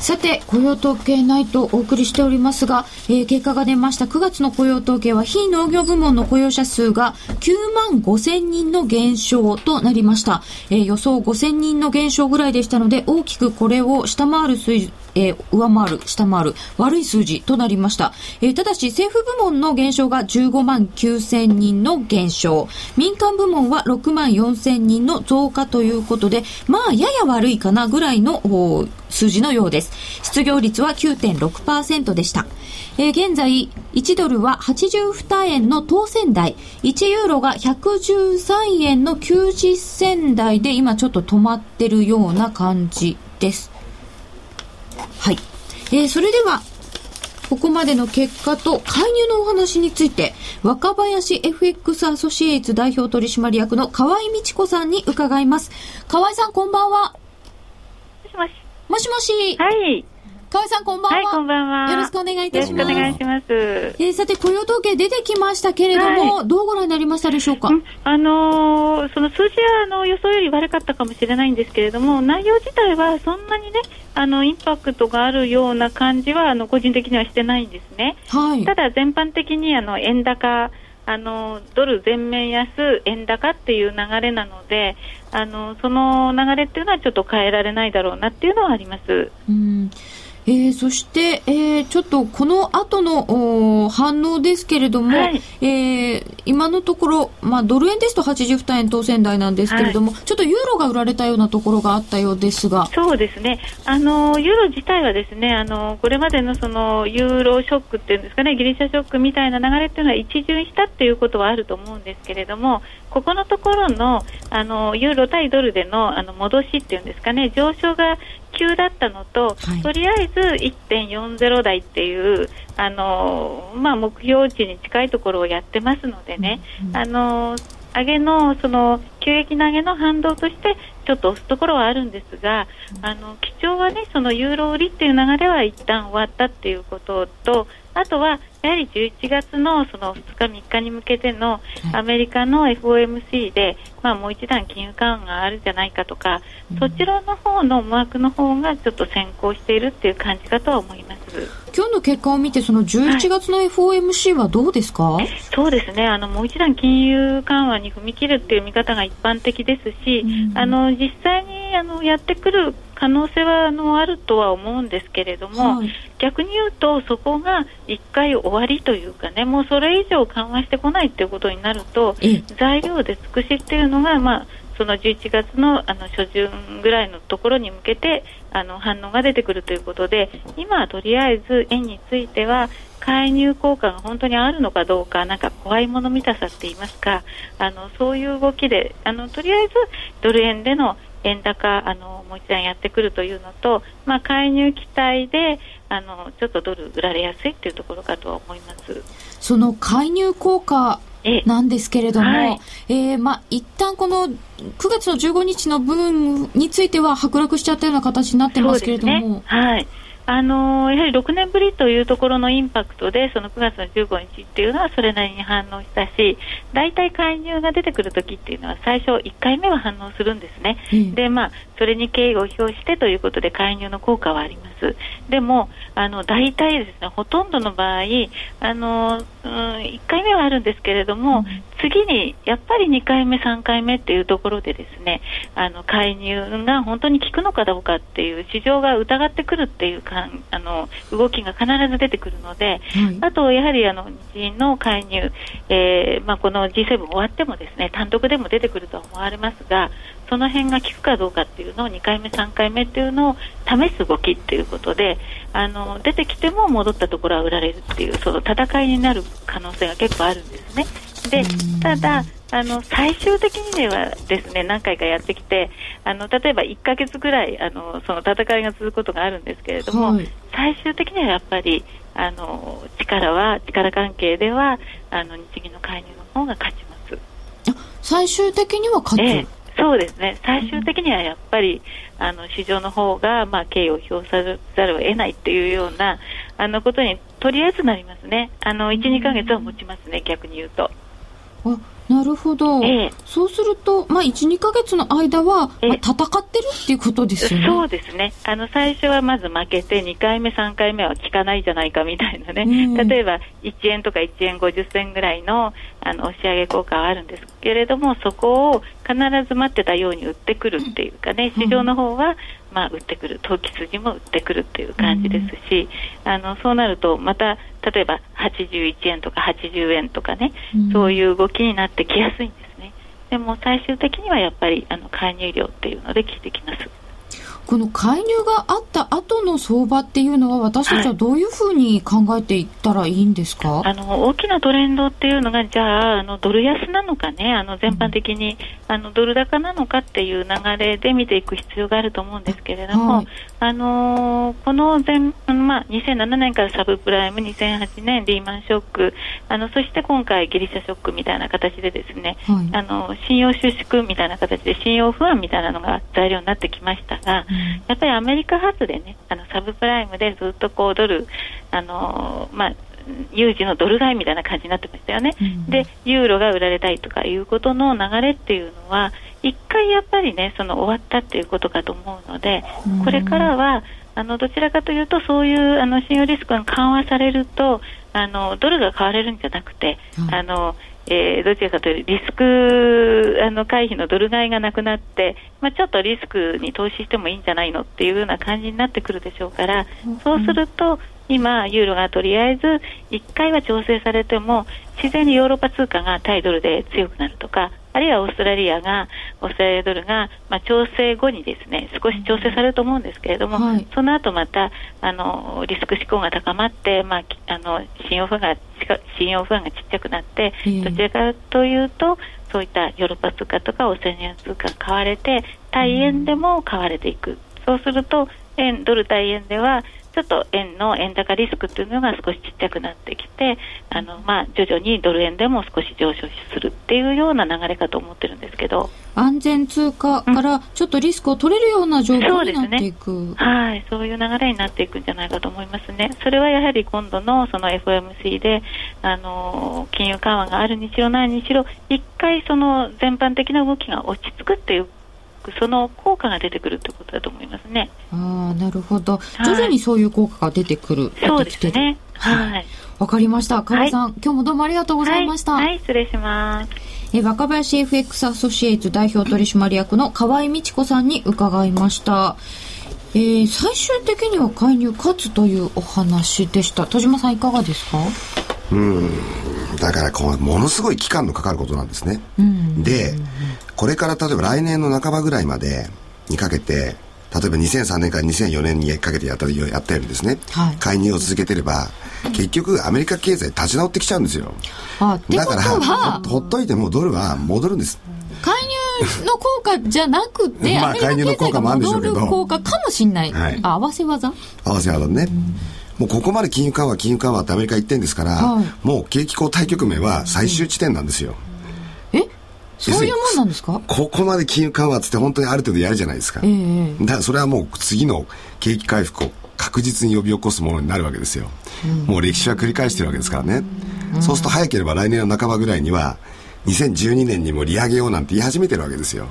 さて、雇用統計ナイトお送りしておりますが、えー、結果が出ました9月の雇用統計は非農業部門の雇用者数が9万5千人の減少となりました。えー、予想5千人の減少ぐらいでしたので、大きくこれを下回る水えー、上回る、下回る、悪い数字となりました。えー、ただし、政府部門の減少が15万9千人の減少、民間部門は6万4千人の増加ということで、まあ、やや悪いかなぐらいの数字のようです。失業率は9.6%でした。えー、現在、1ドルは82円の当選台、1ユーロが113円の90銭台で今ちょっと止まってるような感じです。はい。えー、それでは、ここまでの結果と介入のお話について、若林 FX アソシエイツ代表取締役の河合美智子さんに伺います。河合さん、こんばんは。もしもし。はい。河合さん、こんばんは。はい、こんばんは。よろしくお願いいたします。よろしくお願いします。えー、さて、雇用統計出てきましたけれども、はい、どうご覧になりましたでしょうか、うん、あのー、その数字はあの予想より悪かったかもしれないんですけれども、内容自体はそんなにね、あのインパクトがあるような感じはあの個人的にはしてないんですね。はい、ただ、全般的にあの円高、あのドル全面安、円高っていう流れなのであの、その流れっていうのはちょっと変えられないだろうなっていうのはあります。うんえー、そして、えー、ちょっとこの後の反応ですけれども、はい、えー、今のところ、まあ、ドル円ですと82円当選台なんですけれども、はい、ちょっとユーロが売られたようなところがあったようですが。そうですね。あのユーロ自体はですねあのこれまでのそのユーロショックっていうんですかねギリシャショックみたいな流れっていうのは一巡したっていうことはあると思うんですけれどもここのところのあのユーロ対ドルでのあの戻しっていうんですかね上昇が急だったのと、はい、とりあえず1.40台っていうあの、まあ、目標値に近いところをやってますのでね、うんうん、あの上げのその急激投げの反動としてちょっと押すところはあるんですが、あの基調はねそのユーロ売りっていう流れは一旦終わったっていうこととあとはやはり11月のその2日、3日に向けてのアメリカの FOMC で、まあ、もう一段金融緩和があるんじゃないかとか、そちらの方の思惑の方がちょっと先行しているっていう感じかとは思います。今日の結果を見て、その11月の FOMC はどうですか、はい、そうですね。あの、もう一段金融緩和に踏み切るっていう見方が一般的ですし、うん、あの実際にあのやってくる可能性はあのあるとは思うんですけれども、はい、逆に言うと、そこが1回終わりというかね、もうそれ以上緩和してこないということになると、材料で尽くしっていうのが、まあ、その11月のあの初旬ぐらいのところに向けてあの反応が出てくるということで今はとりあえず円については介入効果が本当にあるのかどうかなんか怖いもの見たさって言いますかあのそういう動きであのとりあえずドル円での円高あのもう一段やってくるというのと、まあ、介入期待であのちょっとドル売られやすいというところかと思います。その介入効果なんですけれども、はい、えー、まあ、一旦この9月の15日の分については剥落しちゃったような形になってますけれども。ね、はいあのー、やはり6年ぶりというところのインパクトでその9月の15日っていうのはそれなりに反応したし大体介入が出てくるときっていうのは最初1回目は反応するんですね、うん、でまあ、それに敬意を表してということで介入の効果はあります。でもあの大体ですねほとんどの場合あの、うん、1回目はあるんですけれども、うん、次にやっぱり2回目、3回目っていうところでですねあの介入が本当に効くのかどうかっていう市場が疑ってくるっていうかあの動きが必ず出てくるので、はい、あとやはりあの日銀の介入、えーまあ、この G7 終わってもですね単独でも出てくると思われますがその辺が効くかどうかっていうのを2回目、3回目っていうのを試す動きっていうことであの出てきても戻ったところは売られるっていうその戦いになる可能性が結構あるんですね。でただあの最終的にはですね何回かやってきてあの例えば1ヶ月ぐらいあのその戦いが続くことがあるんですけれども、はい、最終的にはやっぱりあの力は力関係ではあの日銀の介入の方が勝ちます。最終的には勝つ、ええ、そうですね最終的にはやっぱり、あの市場の方がまあ敬意を表さざるを得ないというようなあのことにとりあえずなりますねあの1、2か月は持ちますね逆に言うと。あなるほど、ええ、そうすると、まあ、1、2か月の間は、まあ、戦ってるっていうことですよね。そうですね。あの最初はまず負けて、2回目、3回目は効かないじゃないかみたいなね、例えば1円とか1円50銭ぐらいのあの押し上げ効果はあるんですけれども、そこを必ず待ってたように売ってくるっていうかね、市場の方は、まあ、売ってくる、投機筋も売ってくるっていう感じですし、あのそうなると、また例えば81円とか80円とかね、そういう動きになってきやすいんですね。でも最終的にはやっぱりあの介入量っていうので効いてきます。この介入があった後の相場っていうのは私たちはどういうふうに考えていったらいいんですか、はい、あの大きなトレンドっていうのがじゃああのドル安なのかねあの全般的に、あのドル高なのかっていう流れで見ていく必要があると思うんですけれども、はい、あのこの前、まあ、2007年からサブプライム2008年リーマンショックあのそして今回ギリシャショックみたいな形でですね、はい、あの信用収縮みたいな形で信用不安みたいなのが材料になってきましたが、うんやっぱりアメリカ発でねあのサブプライムでずっとこうドルあのまあ有事のドル買いみたいな感じになってましたよね、うん、でユーロが売られたいとかいうことの流れっていうのは一回やっぱりねその終わったっていうことかと思うので、うん、これからはあのどちらかというとそういうあの信用リスクが緩和されるとあのドルが買われるんじゃなくて、うん、あのえー、どちらかというとリスクあの回避のドル買いがなくなって、まあ、ちょっとリスクに投資してもいいんじゃないのっていうような感じになってくるでしょうから、そうすると今、ユーロがとりあえず1回は調整されても自然にヨーロッパ通貨が対ドルで強くなるとかあるいはオーストラリアがオーストラリアドルが、まあ、調整後にですね少し調整されると思うんですけれども、はい、その後またあのリスク志向が高まって、まあ、あの信用不安が信用不安がちっちゃくなって、えー、どちらかというとそういったヨーロッパ通貨とかオセアニア通貨が買われて対円でも買われていく、そうすると円ドル対円ではちちょっと円の円高リスクっていうのが少しちっちゃくなってきてあの、まあ、徐々にドル円でも少し上昇するっていうような流れかと思ってるんですけど。安全通貨からちょっとリスクを取れるような状況になっていく、ね、はい。そういう流れになっていくんじゃないかと思いますね。それはやはり今度のその FOMC であの金融緩和があるにしろないにしろ一回その全般的な動きが落ち着くっていうその効果が出てくるということだと思いますね。ああ、なるほど。徐々にそういう効果が出てくる。そうですね。はい。わかりました。河合さん、はい、今日もどうもありがとうございました。はい、はい、失礼します。え若林 FX アソシエイツ代表取締役の河合美智子さんに伺いました。えー、最終的には介入勝つというお話でした。田島さんいかがですか？うん。だからこう、ものすごい期間のかかることなんですね。うん、で、これから例えば来年の半ばぐらいまでにかけて、例えば2003年から2004年にかけてやったやったようにですね、はい、介入を続けてれば、結局アメリカ経済立ち直ってきちゃうんですよ。だからほっといてもドルは戻るんです。介入の効果じゃなくて、まあ、介入の効果もあるんでしょうけど。効果かもしれない。はい、合わせ技？合わせ技ね。うんもうここまで金融緩和、金融緩和ってアメリカ言ってんですから、はい、もう景気後退局面は最終地点なんですよ。えそういうもんなんですか？ここまで金融緩和って本当にある程度やるじゃないですか。えー、だからそれはもう次の景気回復を確実に呼び起こすものになるわけですよ。うん、もう歴史は繰り返してるわけですからね。うん、そうすると早ければ来年の半ばぐらいには、2012年にも利上げようなんて言い始めてるわけですよ。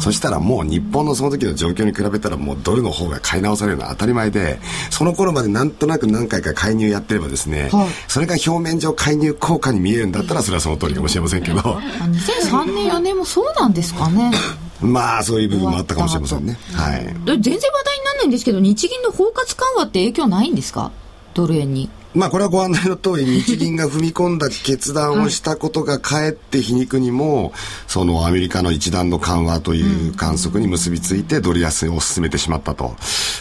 そしたらもう日本のその時の状況に比べたらもうドルの方が買い直されるのは当たり前で、その頃までなんとなく何回か介入やってればですね、はい、それが表面上介入効果に見えるんだったらそれはその通りかもしれませんけど。2003年4年もそうなんですかね。まあそういう部分もあったかもしれませんね。はい。全然話題にならないんですけど、日銀の包括緩和って影響ないんですか？ドル円に。まあこれはご案内の通り日銀が踏み込んだ決断をしたことがかえって皮肉にもそのアメリカの一段の緩和という観測に結びついてドル安を進めてしまったと。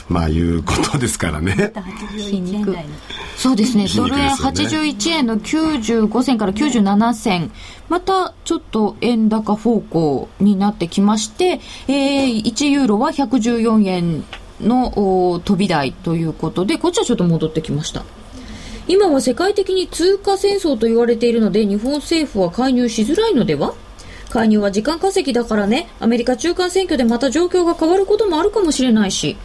まあいうことですからね。皮肉。そうですね。ドル円81円の95銭から97銭。またちょっと円高方向になってきまして、えー、1ユーロは114円の飛び台ということでこっちはちょっと戻ってきました。今は世界的に通貨戦争と言われているので日本政府は介入しづらいのでは？介入は時間稼ぎだからね。アメリカ中間選挙でまた状況が変わることもあるかもしれないし。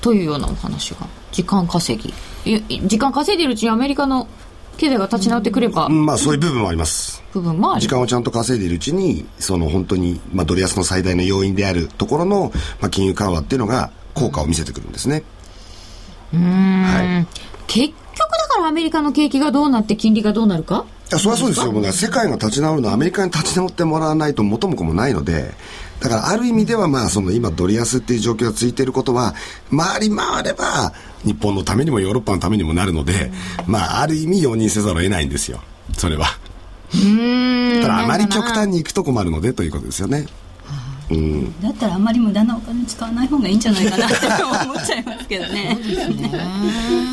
というようなお話が。時間稼ぎ。時間稼いでいるうちにアメリカの経済が立ち直ってくれば、うん、まあそういう部分もあります。部分も時間をちゃんと稼いでいるうちにその本当に、まあ、ドル安の最大の要因であるところの、まあ、金融緩和っていうのが効果を見せてくるんですね。うん、はい、結局だからアメリカの景気がどうなって金利がどうなるか？いや、そりゃそうですよ。もう世界が立ち直るのはアメリカに立ち直ってもらわないと元も子もないので、だからある意味ではまあその今ドル安っていう状況が続いていることは、回り回れば日本のためにもヨーロッパのためにもなるので、まあある意味容認せざるを得ないんですよ。それは。ただあまり極端にいくと困るのでということですよね。うん、だったらあんまり無駄なお金使わない方がいいんじゃないかなって思っちゃいますけどね。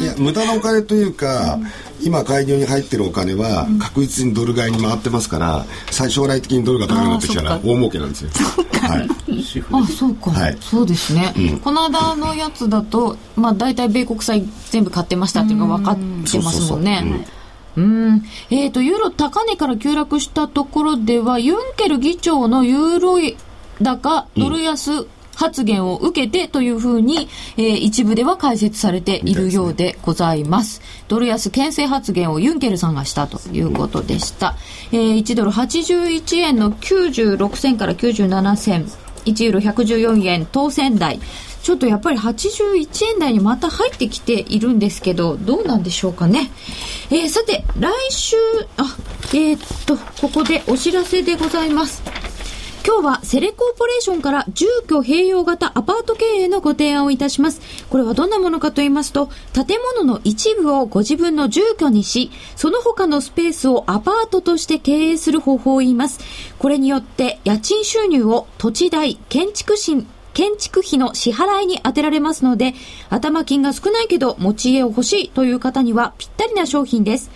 いや無駄なお金というか、うん、今介入に入ってるお金は確実にドル買いに回ってますから、最将来的にドルが高くなってきたら大儲けなんですよ。はい、あそうか、はい、そうですね、うん、この間のやつだと、まあ、大体米国債全部買ってましたっていうのが分かってますもんね。うん。えっ、ー、と、ユーロ高値から急落したところでは、ユンケル議長のユーロ高、ドル安、発言を受けてというふうに、えー、一部では解説されているようでございます。ドル安牽制発言をユンケルさんがしたということでした。えー、1ドル81円の96銭から97銭、1ユーロ114円当選台。ちょっとやっぱり81円台にまた入ってきているんですけど、どうなんでしょうかね。えー、さて、来週、あ、えー、っと、ここでお知らせでございます。今日はセレコーポレーションから住居併用型アパート経営のご提案をいたします。これはどんなものかと言いますと、建物の一部をご自分の住居にし、その他のスペースをアパートとして経営する方法を言います。これによって家賃収入を土地代、建築費、建築費の支払いに充てられますので、頭金が少ないけど持ち家を欲しいという方にはぴったりな商品です。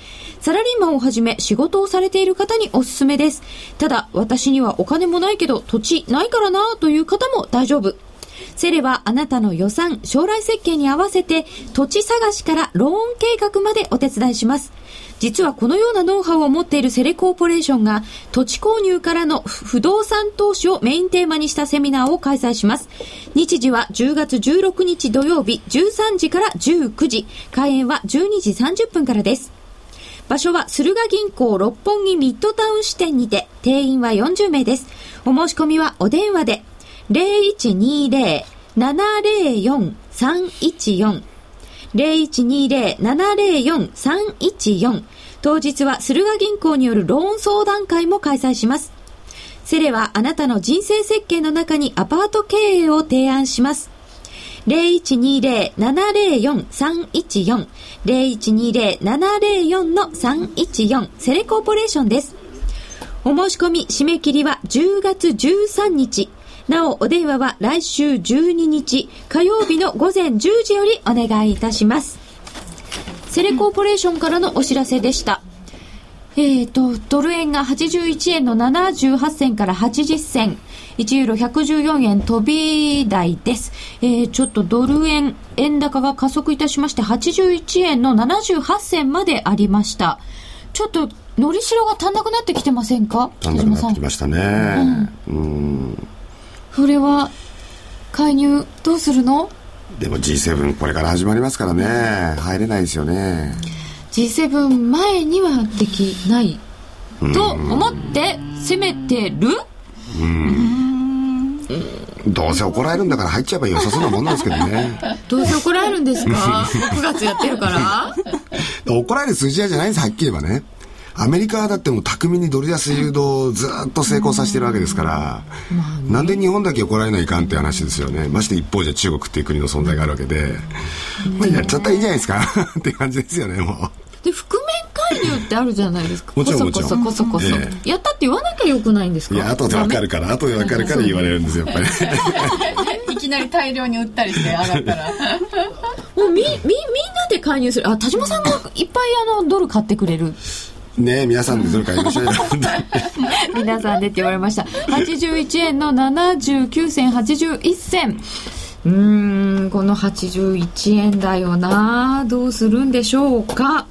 サラリーマンをはじめ仕事をされている方におすすめです。ただ、私にはお金もないけど土地ないからなという方も大丈夫。セレはあなたの予算、将来設計に合わせて土地探しからローン計画までお手伝いします。実はこのようなノウハウを持っているセレコーポレーションが土地購入からの不動産投資をメインテーマにしたセミナーを開催します。日時は10月16日土曜日13時から19時。開演は12時30分からです。場所は駿河銀行六本木ミッドタウン支店にて、定員は40名です。お申し込みはお電話で0120-704-314 0120-704-314当日は駿河銀行によるローン相談会も開催します。セレはあなたの人生設計の中にアパート経営を提案します。0120-704-314 0120-704-314セレコーポレーションです。お申し込み締め切りは10月13日。なお、お電話は来週12日火曜日の午前10時よりお願いいたします。セレコーポレーションからのお知らせでした。えっ、ー、と、ドル円が81円の78銭から80銭。1ユーロ114円飛び台です。えー、ちょっとドル円、円高が加速いたしまして、81円の78銭までありました。ちょっと、のりしろが足んなくなってきてませんか？足んなくなってきましたね。うん。うんそれは、介入、どうするの？でも G7 これから始まりますからね。入れないですよね。G7 前にはできないと思って攻めてる？うん。どうせ怒られるんだから入っちゃえば良さそうなもんなんですけどね。どうせ怒られるんですか？9月やってるから？怒られる筋合いじゃないんですはっきり言えばね。アメリカはだってもう巧みにドル安誘導をずっと成功させてるわけですから、うん、なんで日本だけ怒られないかんって話ですよね。まして一方じゃ中国っていう国の存在があるわけで、まあ、やっちゃったらいいじゃないですか。って感じですよねもう。で覆面介入ってあるじゃないですか。もちろんもちろん。こそこそ。こそ、ええ、やったって言わなきゃよくないんですか？いや後でわかるから 後でわかるから言われるんですよやっぱり。いきなり大量に売ったりして上がったら。もうみみみんなで介入する。あ田島さんがいっぱいあのドル買ってくれる。ね皆さんでドル買いましょう皆さんでって言われました。81円の79銭81銭。うーんこの81円だよな。どうするんでしょうか？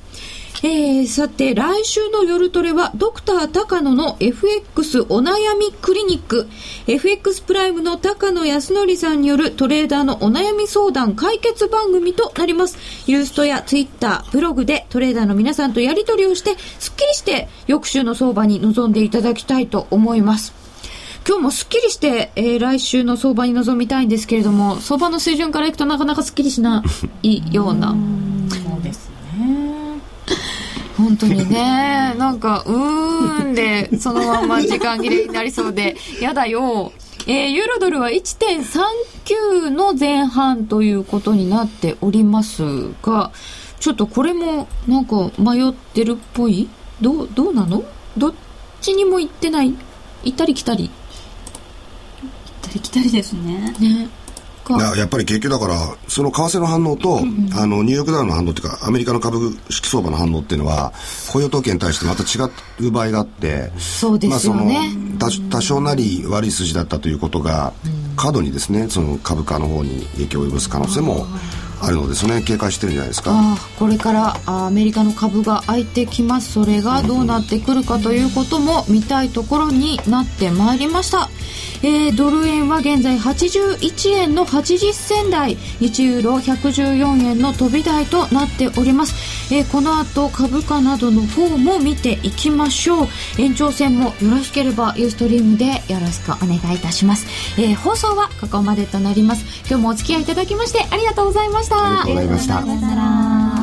えー、さて、来週の夜トレは、ドクター高野の FX お悩みクリニック、FX プライムの高野康則さんによるトレーダーのお悩み相談解決番組となります。ユーストやツイッター、ブログでトレーダーの皆さんとやり取りをして、すっきりして翌週の相場に臨んでいただきたいと思います。今日もすっきりして、えー、来週の相場に臨みたいんですけれども、相場の水準からいくとなかなかすっきりしないような。本当にね、なんか、うーんで、そのまま時間切れになりそうで、やだよ。えー、ユーロドルは1.39の前半ということになっておりますが、ちょっとこれもなんか迷ってるっぽい？どう、どうなの？どっちにも行ってない？行ったり来たり？行ったり来たりですね。ね。ややっぱり結局だからその為替の反応と、うんうん、あのニューヨークダウの反応っていうかアメリカの株式相場の反応っていうのは雇用統計に対してまた違う場合があってそうですよね、まあ、その多少なり悪い筋だったということが、過度にですねその株価の方に影響を及ぼす可能性もあるのですね。警戒してるんじゃないですか。これからアメリカの株が開いてきます。それがどうなってくるかということも見たいところになってまいりました、えー、ドル円は現在81円の80銭台。1ユーロ114円の飛び台となっております、えー、この後株価などの方も見ていきましょう。延長戦もよろしければユーストリームでよろしくお願いいたします、えー、放送はここまでとなります。今日もお付き合いいただきましてありがとうございました。ありがとうございました。